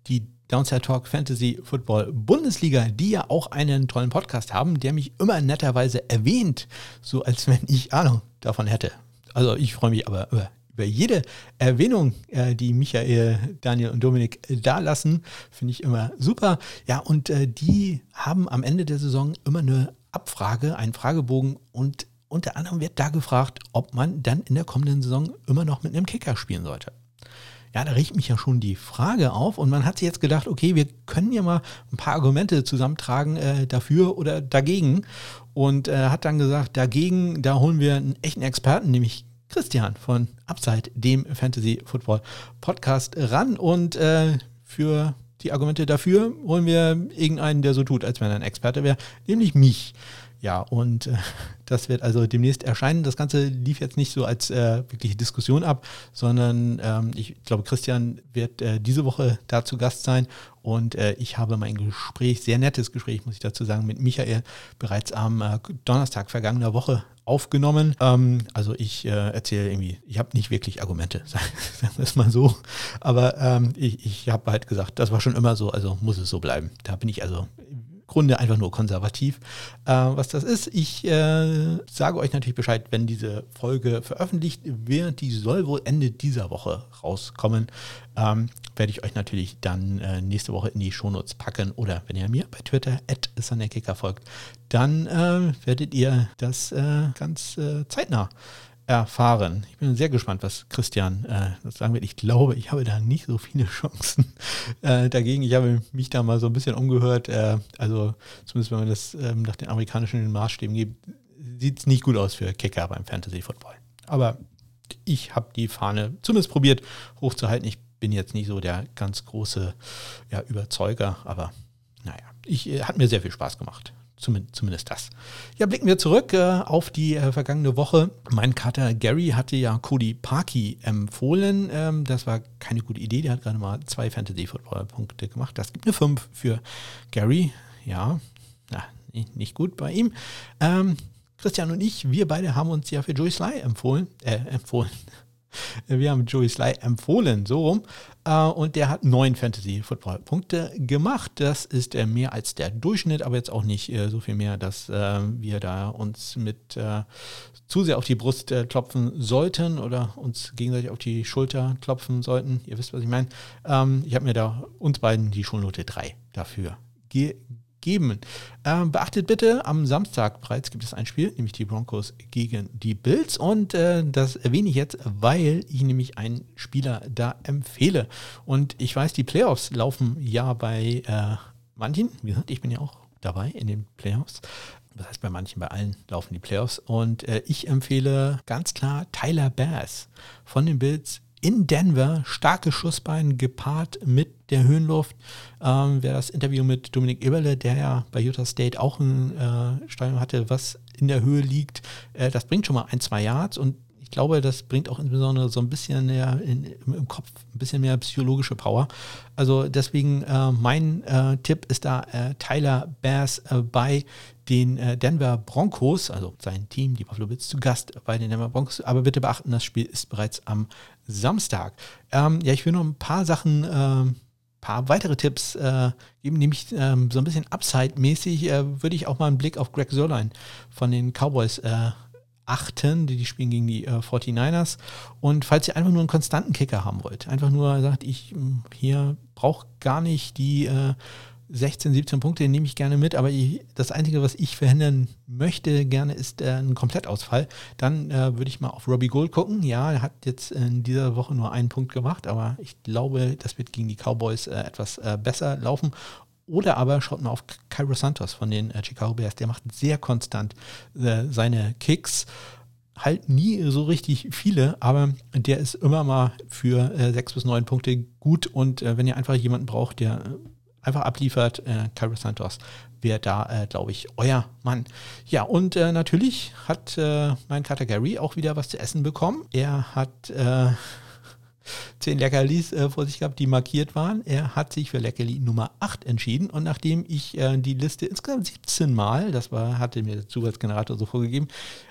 die Downside Talk Fantasy Football Bundesliga, die ja auch einen tollen Podcast haben, der mich immer netterweise erwähnt, so als wenn ich Ahnung davon hätte. Also ich freue mich aber über über jede Erwähnung, äh, die Michael, Daniel und Dominik äh, da lassen, finde ich immer super. Ja, und äh, die haben am Ende der Saison immer eine Abfrage, einen Fragebogen und unter anderem wird da gefragt, ob man dann in der kommenden Saison immer noch mit einem Kicker spielen sollte. Ja, da riecht mich ja schon die Frage auf und man hat sich jetzt gedacht, okay, wir können ja mal ein paar Argumente zusammentragen äh, dafür oder dagegen und äh, hat dann gesagt, dagegen, da holen wir einen echten Experten, nämlich Christian von Upside, dem Fantasy Football Podcast, ran. Und äh, für die Argumente dafür holen wir irgendeinen, der so tut, als wenn er ein Experte wäre, nämlich mich. Ja, und äh, das wird also demnächst erscheinen. Das Ganze lief jetzt nicht so als äh, wirkliche Diskussion ab, sondern ähm, ich glaube, Christian wird äh, diese Woche da zu Gast sein und äh, ich habe mein Gespräch, sehr nettes Gespräch, muss ich dazu sagen, mit Michael bereits am äh, Donnerstag vergangener Woche aufgenommen. Ähm, also ich äh, erzähle irgendwie, ich habe nicht wirklich Argumente, sagen wir es mal so. Aber ähm, ich, ich habe halt gesagt, das war schon immer so, also muss es so bleiben. Da bin ich also Grunde einfach nur konservativ. Äh, was das ist, ich äh, sage euch natürlich Bescheid, wenn diese Folge veröffentlicht wird. Die soll wohl Ende dieser Woche rauskommen. Ähm, werde ich euch natürlich dann äh, nächste Woche in die Shownotes packen oder wenn ihr mir bei Twitter at folgt, dann äh, werdet ihr das äh, ganz äh, zeitnah erfahren. Ich bin sehr gespannt, was Christian äh, sagen wird. Ich glaube, ich habe da nicht so viele Chancen äh, dagegen. Ich habe mich da mal so ein bisschen umgehört. Äh, also zumindest wenn man das ähm, nach den amerikanischen Maßstäben gibt, sieht es nicht gut aus für Kicker beim Fantasy Football. Aber ich habe die Fahne zumindest probiert hochzuhalten. Ich bin jetzt nicht so der ganz große ja, Überzeuger, aber naja, ich, äh, hat mir sehr viel Spaß gemacht. Zumindest, das. Ja, blicken wir zurück äh, auf die äh, vergangene Woche. Mein Kater Gary hatte ja Cody Parkey empfohlen. Ähm, das war keine gute Idee. Der hat gerade mal zwei Fantasy-Football-Punkte gemacht. Das gibt eine 5 für Gary. Ja, na, nicht gut bei ihm. Ähm, Christian und ich, wir beide haben uns ja für Joey Sly empfohlen. Äh, empfohlen. Wir haben Joey Sly empfohlen, so rum. Äh, und der hat neun Fantasy-Football-Punkte gemacht. Das ist äh, mehr als der Durchschnitt, aber jetzt auch nicht äh, so viel mehr, dass wir da uns mit zu sehr auf die Brust klopfen sollten oder uns gegenseitig auf die Schulter klopfen sollten. Ihr wisst, was ich meine. Ähm, ich habe mir da uns beiden die Schulnote 3 dafür gegeben geben. Ähm, beachtet bitte, am Samstag bereits gibt es ein Spiel, nämlich die Broncos gegen die Bills. Und äh, das erwähne ich jetzt, weil ich nämlich einen Spieler da empfehle. Und ich weiß, die Playoffs laufen ja bei äh, manchen. Wie gesagt, ich bin ja auch dabei in den Playoffs. Das heißt, bei manchen, bei allen laufen die Playoffs. Und äh, ich empfehle ganz klar Tyler Bass von den Bills in Denver, starke Schussbein gepaart mit der Höhenluft. Ähm, wer das Interview mit Dominik Eberle, der ja bei Utah State auch ein äh, Stadion hatte, was in der Höhe liegt, äh, das bringt schon mal ein, zwei Yards und ich glaube, das bringt auch insbesondere so ein bisschen mehr in, im Kopf, ein bisschen mehr psychologische Power. Also deswegen äh, mein äh, Tipp ist da äh, Tyler Bass äh, bei den äh, Denver Broncos, also sein Team, die Bills zu Gast bei den Denver Broncos. Aber bitte beachten, das Spiel ist bereits am Samstag. Ähm, ja, ich will noch ein paar Sachen äh, paar weitere Tipps äh, geben, nämlich ähm, so ein bisschen Upside-mäßig äh, würde ich auch mal einen Blick auf Greg Sörlein von den Cowboys äh, achten, die, die spielen gegen die äh, 49ers. Und falls ihr einfach nur einen konstanten Kicker haben wollt, einfach nur sagt, ich hm, hier brauche gar nicht die äh, 16, 17 Punkte, nehme ich gerne mit, aber ich, das Einzige, was ich verhindern möchte gerne, ist äh, ein Komplettausfall. Dann äh, würde ich mal auf Robbie Gold gucken. Ja, er hat jetzt in dieser Woche nur einen Punkt gemacht, aber ich glaube, das wird gegen die Cowboys äh, etwas äh, besser laufen. Oder aber schaut mal auf Cairo Santos von den äh, Chicago Bears. Der macht sehr konstant äh, seine Kicks. Halt nie so richtig viele, aber der ist immer mal für äh, sechs bis neun Punkte gut. Und äh, wenn ihr einfach jemanden braucht, der einfach abliefert, äh, Cairo Santos wäre da, äh, glaube ich, euer Mann. Ja, und äh, natürlich hat äh, mein Kater Gary auch wieder was zu essen bekommen. Er hat äh, zehn Leckerlis äh, vor sich gehabt, die markiert waren. Er hat sich für Leckerli Nummer 8 entschieden und nachdem ich äh, die Liste insgesamt 17 Mal, das war, hatte mir der Zufallsgenerator so vorgegeben,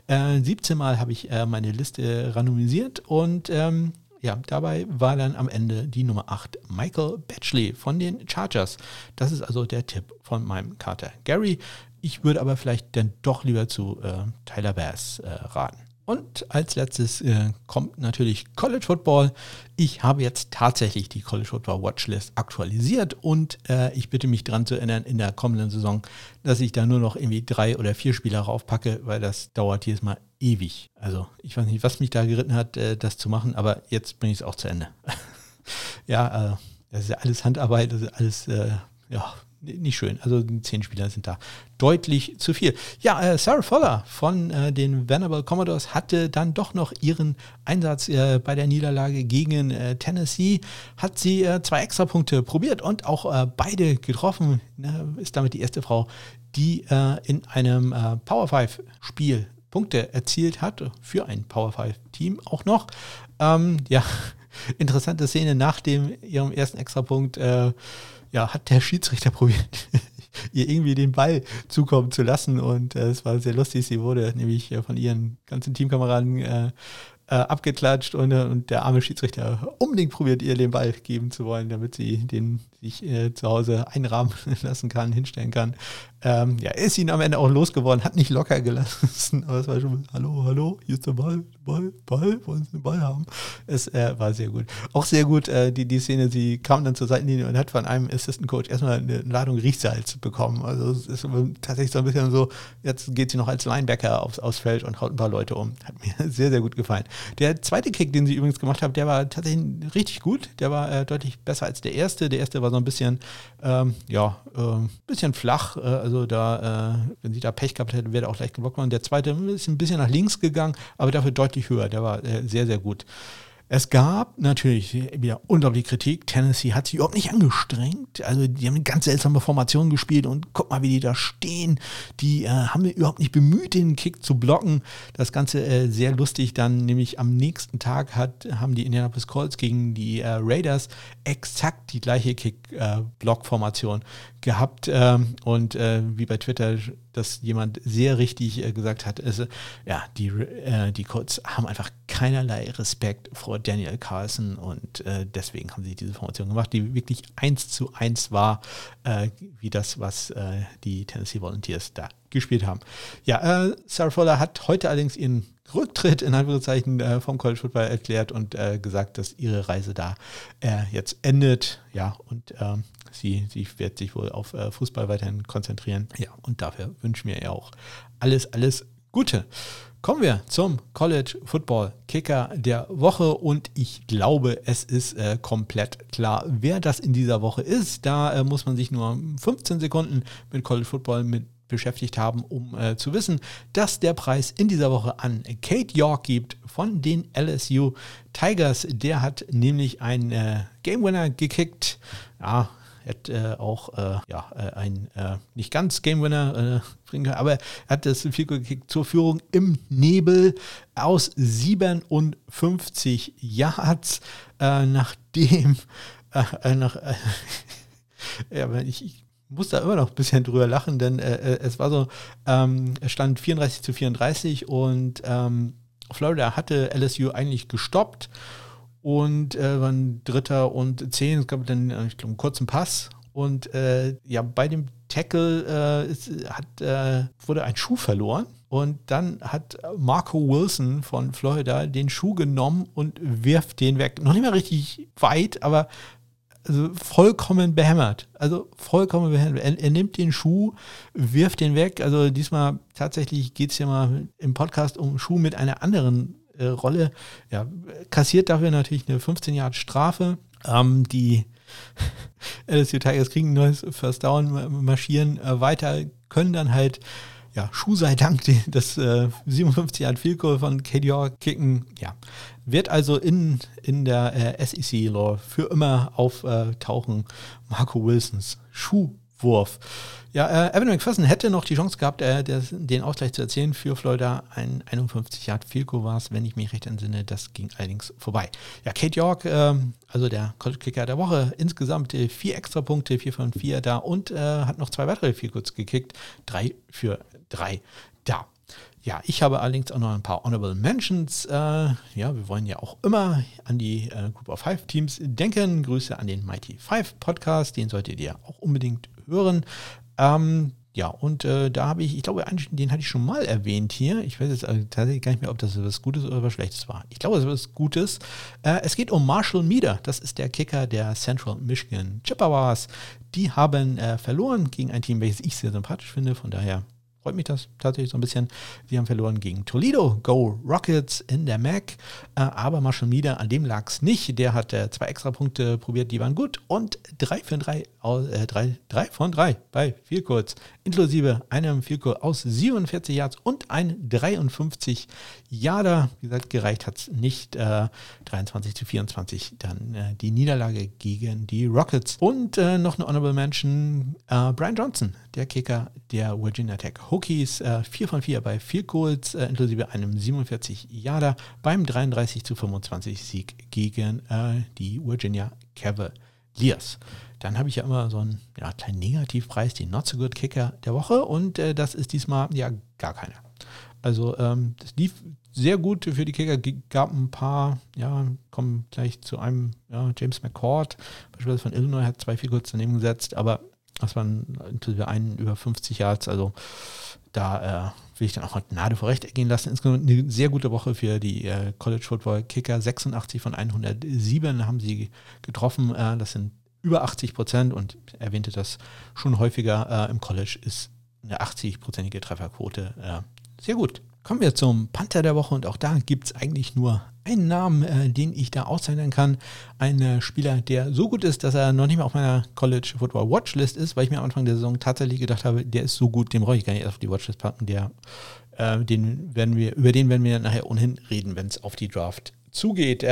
äh, 17 Mal habe ich meine Liste randomisiert und ähm, ja, dabei war dann am Ende die Nummer 8 Michael Batchley von den Chargers. Das ist also der Tipp von meinem Kater Gary. Ich würde aber vielleicht dann doch lieber zu äh, Tyler Bass äh, raten. Und als letztes äh, kommt natürlich College Football. Ich habe jetzt tatsächlich die College Football Watchlist aktualisiert und äh, ich bitte mich daran zu erinnern in der kommenden Saison, dass ich da nur noch irgendwie drei oder vier Spieler raufpacke, weil das dauert jedes Mal ewig. Also ich weiß nicht, was mich da geritten hat, äh, das zu machen, aber jetzt bringe ich es auch zu Ende. ja, äh, das ist ja alles Handarbeit, das ist alles, äh, ja, nicht schön. Also zehn Spieler sind da deutlich zu viel. Ja, äh, Sarah Fuller von äh, den Venable Commodores hatte dann doch noch ihren Einsatz äh, bei der Niederlage gegen Tennessee. Hat sie zwei Extrapunkte probiert und auch beide getroffen. Ne, ist damit die erste Frau, die in einem Power 5 Spiel Punkte erzielt hat für ein Power 5 Team auch noch. Ähm, ja, interessante Szene nach dem ihrem ersten Extrapunkt. Äh, ja, hat der Schiedsrichter probiert, ihr irgendwie den Ball zukommen zu lassen. Und äh, es war sehr lustig. Sie wurde nämlich äh, von ihren ganzen Teamkameraden äh, äh, abgeklatscht und, äh, und der arme Schiedsrichter unbedingt probiert, ihr den Ball geben zu wollen, damit sie den sich zu Hause einrahmen lassen kann, hinstellen kann. Ähm, ja, ist ihn am Ende auch losgeworden, hat nicht locker gelassen, aber es war schon, hallo, hallo, hier ist der Ball, Ball, Ball, wollen Sie den Ball haben? Es äh, war sehr gut. Auch sehr gut äh, die, die Szene, sie kam dann zur Seitenlinie und hat von einem Assistant Coach erstmal eine Ladung Riechsalz bekommen. Also es ist tatsächlich so ein bisschen so, jetzt geht sie noch als Linebacker aufs, aufs Feld und haut ein paar Leute um. Hat mir sehr, sehr gut gefallen. Der zweite Kick, den sie übrigens gemacht hat, der war tatsächlich richtig gut. Der war äh, deutlich besser als der erste. Der erste war so ein bisschen, ähm, ja, äh, bisschen flach. Äh, also da, äh, wenn sie da Pech gehabt hätte, wäre er auch leicht geblockt worden. Der zweite ist ein bisschen nach links gegangen, aber dafür deutlich höher. Der war äh, sehr, sehr gut. Es gab natürlich wieder unglaubliche Kritik. Tennessee hat sich überhaupt nicht angestrengt. Also die haben eine ganz seltsame Formation gespielt und guck mal, wie die da stehen. Die äh, haben überhaupt nicht bemüht, den Kick zu blocken. Das Ganze äh, sehr lustig. Dann nämlich am nächsten Tag hat, haben die Indianapolis Colts gegen die äh, Raiders exakt die gleiche Kick-Block-Formation gehabt. Ähm, und äh, wie bei Twitter dass jemand sehr richtig äh, gesagt hat, ist, ja, die, äh, die Colts haben einfach keinerlei Respekt vor Daniel Carlson und äh, deswegen haben sie diese Formation gemacht, die wirklich eins zu eins war, äh, wie das, was äh, die Tennessee Volunteers da gespielt haben. Ja, Sarah Fuller hat heute allerdings ihren Rücktritt in Anführungszeichen äh, vom College Football erklärt und äh, gesagt, dass ihre Reise da äh, jetzt endet. Ja, und ähm, sie, sie wird sich wohl auf äh, Fußball weiterhin konzentrieren. Ja, und dafür wünschen wir ihr auch alles, alles Gute. Kommen wir zum College Football Kicker der Woche und ich glaube, es ist äh, komplett klar, wer das in dieser Woche ist. Da äh, muss man sich nur 15 Sekunden mit College Football mit beschäftigt haben, um äh, zu wissen, dass der Preis in dieser Woche an Kate York gibt von den LSU Tigers. Der hat nämlich einen äh, Game Winner gekickt. Ja, hat äh, auch äh, ja, äh, ein äh, nicht ganz Game Winner äh, bringen können, aber er hat das viel gekickt zur Führung im Nebel aus 57 Yards, äh, nachdem nach, ja, ich, ich muss da immer noch ein bisschen drüber lachen, denn es war so, ähm, es stand 34 zu 34 und ähm, Florida hatte LSU eigentlich gestoppt und äh, waren Dritter und Zehn. Es gab dann, äh, ich glaube, einen kurzen Pass. Und äh, ja, bei dem Tackle äh, ist, hat, äh, wurde ein Schuh verloren. Und dann hat Marco Wilson von Florida den Schuh genommen und wirft den weg. Noch nicht mal richtig weit, aber also vollkommen behämmert. Also vollkommen behämmert. Er, er, nimmt den Schuh, wirft den weg. Also diesmal tatsächlich geht es ja mal im Podcast um Schuh mit einer anderen äh, Rolle. Ja, kassiert dafür natürlich eine 15 Jahre Strafe. Ähm, die LSU Tigers kriegen ein neues First Down, marschieren äh, weiter, können dann halt ja, Schuh sei Dank, das äh, 57 Jahre Field Goal von KDR kicken, ja, wird also in, in der äh, SEC-Law für immer auftauchen. Marco Wilsons Schuhwurf. Ja, äh, Evan McPherson hätte noch die Chance gehabt, äh, des, den Ausgleich zu erzielen für Florida. Ein 51 Yard Field war es, wenn ich mich recht entsinne. Das ging allerdings vorbei. Ja, Kate York, äh, also der College Kicker der Woche, insgesamt äh, vier extra Punkte, vier von vier da und äh, hat noch zwei weitere Field gekickt. Drei für drei da. Ja, ich habe allerdings auch noch ein paar Honorable Mentions. Äh, ja, wir wollen ja auch immer an die äh, Group of Five Teams denken. Grüße an den Mighty Five Podcast, den solltet ihr auch unbedingt hören. Ähm, ja, und äh, da habe ich, ich glaube, den hatte ich schon mal erwähnt hier. Ich weiß jetzt tatsächlich gar nicht mehr, ob das was Gutes oder was Schlechtes war. Ich glaube, es ist was Gutes. Äh, es geht um Marshall Meader. Das ist der Kicker der Central Michigan Chippewas. Die haben äh, verloren gegen ein Team, welches ich sehr sympathisch finde. Von daher freut mich das tatsächlich so ein bisschen. Sie haben verloren gegen Toledo, Go Rockets in der MAC, äh, aber Marshall Mieder, an dem lag es nicht. Der hat äh, zwei extra Punkte probiert, die waren gut und drei von drei, äh, drei, drei von drei bei viel kurz, inklusive einem Vielkur aus 47 Yards und ein 53 Yarder. Wie gesagt, gereicht hat es nicht. Äh, 23 zu 24 dann äh, die Niederlage gegen die Rockets. Und äh, noch eine Honorable Mention, äh, Brian Johnson, der Kicker der Virginia Tech Hokies, äh, 4 von 4 bei 4 Goals, äh, inklusive einem 47 Yarder beim 33 zu 25 Sieg gegen äh, die Virginia Cavaliers. Dann habe ich ja immer so einen ja, kleinen Negativpreis, den Not So Good Kicker der Woche und äh, das ist diesmal ja gar keiner. Also ähm, das lief sehr gut für die Kicker. Gab ein paar, ja, kommen gleich zu einem, ja, James McCord, beispielsweise von Illinois, hat zwei kurz daneben gesetzt, aber das waren inklusive einen über 50 Yards, also da äh, will ich dann auch mal Gnade vor Recht ergehen lassen. Insgesamt eine sehr gute Woche für die äh, College Football Kicker. 86 von 107 haben sie getroffen. Äh, das sind über 80 Prozent und erwähnte das schon häufiger. Äh, Im College ist eine 80-prozentige Trefferquote äh, sehr gut. Kommen wir zum Panther der Woche und auch da gibt es eigentlich nur einen Namen, äh, den ich da auszeichnen kann. Ein äh, Spieler, der so gut ist, dass er noch nicht mal auf meiner College Football Watchlist ist, weil ich mir am Anfang der Saison tatsächlich gedacht habe, der ist so gut, den brauche ich gar nicht erst auf die Watchlist packen. Der, äh, den werden wir, über den werden wir nachher ohnehin reden, wenn es auf die Draft zugeht.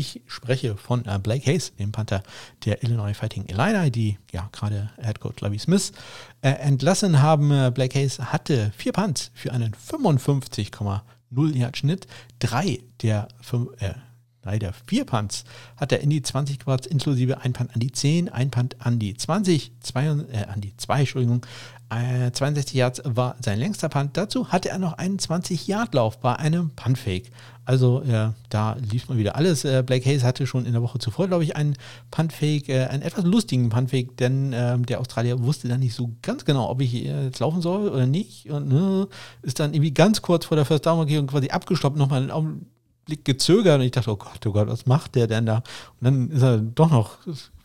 Ich spreche von äh, Blake Hayes, dem Panther der Illinois Fighting Illini, die ja gerade Head Coach Lovie Smith äh, entlassen haben. Äh, Blake Hayes hatte vier Punts für einen 55,0 Yard Schnitt. Drei der fünf, äh, drei der vier Punts hat er in die 20 gebracht, inklusive ein Punt an die 10, ein Punt an die 20, zwei, äh, an die 2, Entschuldigung, 62 äh, Yards war sein längster Punt. Dazu hatte er noch einen 20-Yard-Lauf bei einem Punt-Fake. Also ja, da lief mal wieder alles. Äh, Blake Hayes hatte schon in der Woche zuvor, glaube ich, einen Punt-Fake, äh, einen etwas lustigen Punt-Fake, denn äh, der Australier wusste dann nicht so ganz genau, ob ich jetzt laufen soll oder nicht. Und äh, ist dann irgendwie ganz kurz vor der First Down-Markierung quasi abgestoppt, nochmal einen Augenblick gezögert und ich dachte, oh Gott, oh Gott, was macht der denn da? Und dann ist er doch noch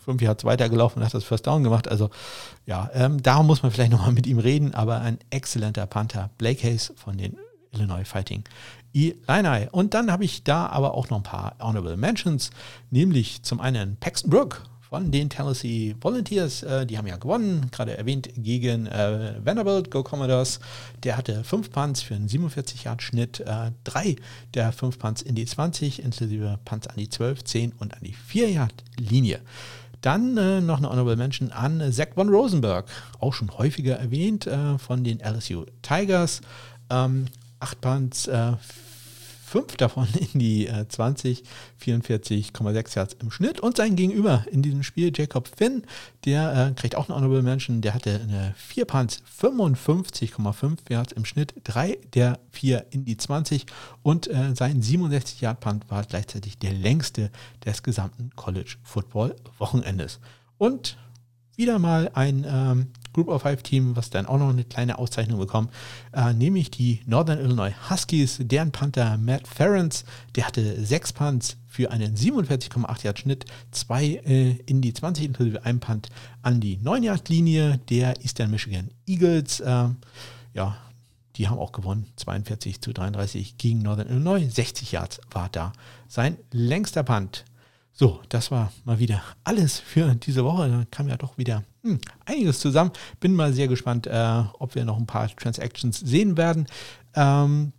fünf Yards weitergelaufen und hat das First Down gemacht. Also ja, ähm, da muss man vielleicht nochmal mit ihm reden, aber ein exzellenter Panther. Blake Hayes von den Illinois Fighting Illini. Und dann habe ich da aber auch noch ein paar Honorable Mentions, nämlich zum einen Paxton Brook von den Tennessee Volunteers. Äh, die haben ja gewonnen, gerade erwähnt, gegen äh, Vanderbilt, Go Commodores. Der hatte fünf Punts für einen 47-Yard-Schnitt, äh, drei der fünf Punts in die 20, inklusive Punts an die 12, 10 und an die 4-Yard-Linie. Dann äh, noch eine Honorable Mention an Zach von Rosenberg, auch schon häufiger erwähnt, äh, von den LSU Tigers. Ähm, acht Punts, äh, fünf davon in die äh, 20, 44,6 Yards im Schnitt. Und sein Gegenüber in diesem Spiel, Jacob Finn, der äh, kriegt auch eine Honorable Mention. Der hatte eine 4 Punts, 55,5 Yards im Schnitt, drei der vier in die 20 und äh, sein 67 Yard Punt war gleichzeitig der längste des gesamten College Football Wochenendes. Und wieder mal ein ähm, Group of Five Team, was dann auch noch eine kleine Auszeichnung bekommt, äh, nämlich die Northern Illinois Huskies, deren Panther Matt Ferrens, der hatte sechs Punts für einen 47,8 Yard Schnitt, zwei äh, in die 20 inklusive ein Punt an die 9 Yard Linie der Eastern Michigan Eagles. Äh, ja, die haben auch gewonnen, 42 zu 33 gegen Northern Illinois. 60 Yards war da sein längster Punt. So, das war mal wieder alles für diese Woche. Da kam ja doch wieder hm, einiges zusammen. Bin mal sehr gespannt, äh, ob wir noch ein paar Transactions sehen werden. Ähm,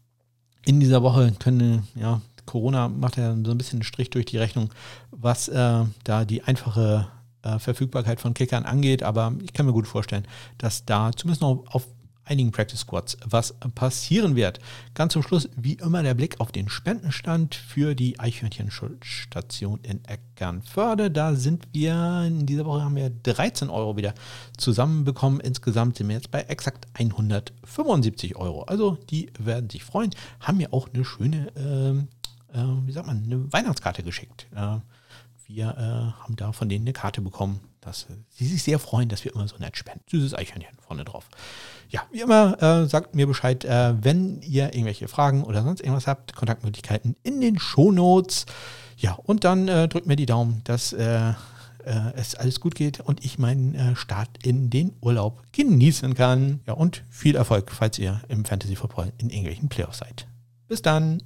in dieser Woche können, ja, Corona macht ja so ein bisschen einen Strich durch die Rechnung, was äh, da die einfache äh, Verfügbarkeit von Kickern angeht. Aber ich kann mir gut vorstellen, dass da zumindest noch auf einigen Practice Squads was passieren wird. Ganz zum Schluss, wie immer, der Blick auf den Spendenstand für die Eichhörnchen-Station in Eckernförde. Da sind wir, in dieser Woche haben wir 13 Euro wieder zusammenbekommen. Insgesamt sind wir jetzt bei exakt 175 Euro. Also die werden sich freuen. Haben mir auch eine schöne, äh, äh, wie sagt man, eine Weihnachtskarte geschickt. Äh, wir äh, haben da von denen eine Karte bekommen, dass sie sich sehr freuen, dass wir immer so nett spenden. Süßes Eichhörnchen vorne drauf. Ja, wie immer, äh, sagt mir Bescheid, äh, wenn ihr irgendwelche Fragen oder sonst irgendwas habt. Kontaktmöglichkeiten in den Shownotes. Ja, und dann äh, drückt mir die Daumen, dass äh, äh, es alles gut geht und ich meinen äh, Start in den Urlaub genießen kann. Ja, und viel Erfolg, falls ihr im Fantasy Football in irgendwelchen Playoffs seid. Bis dann!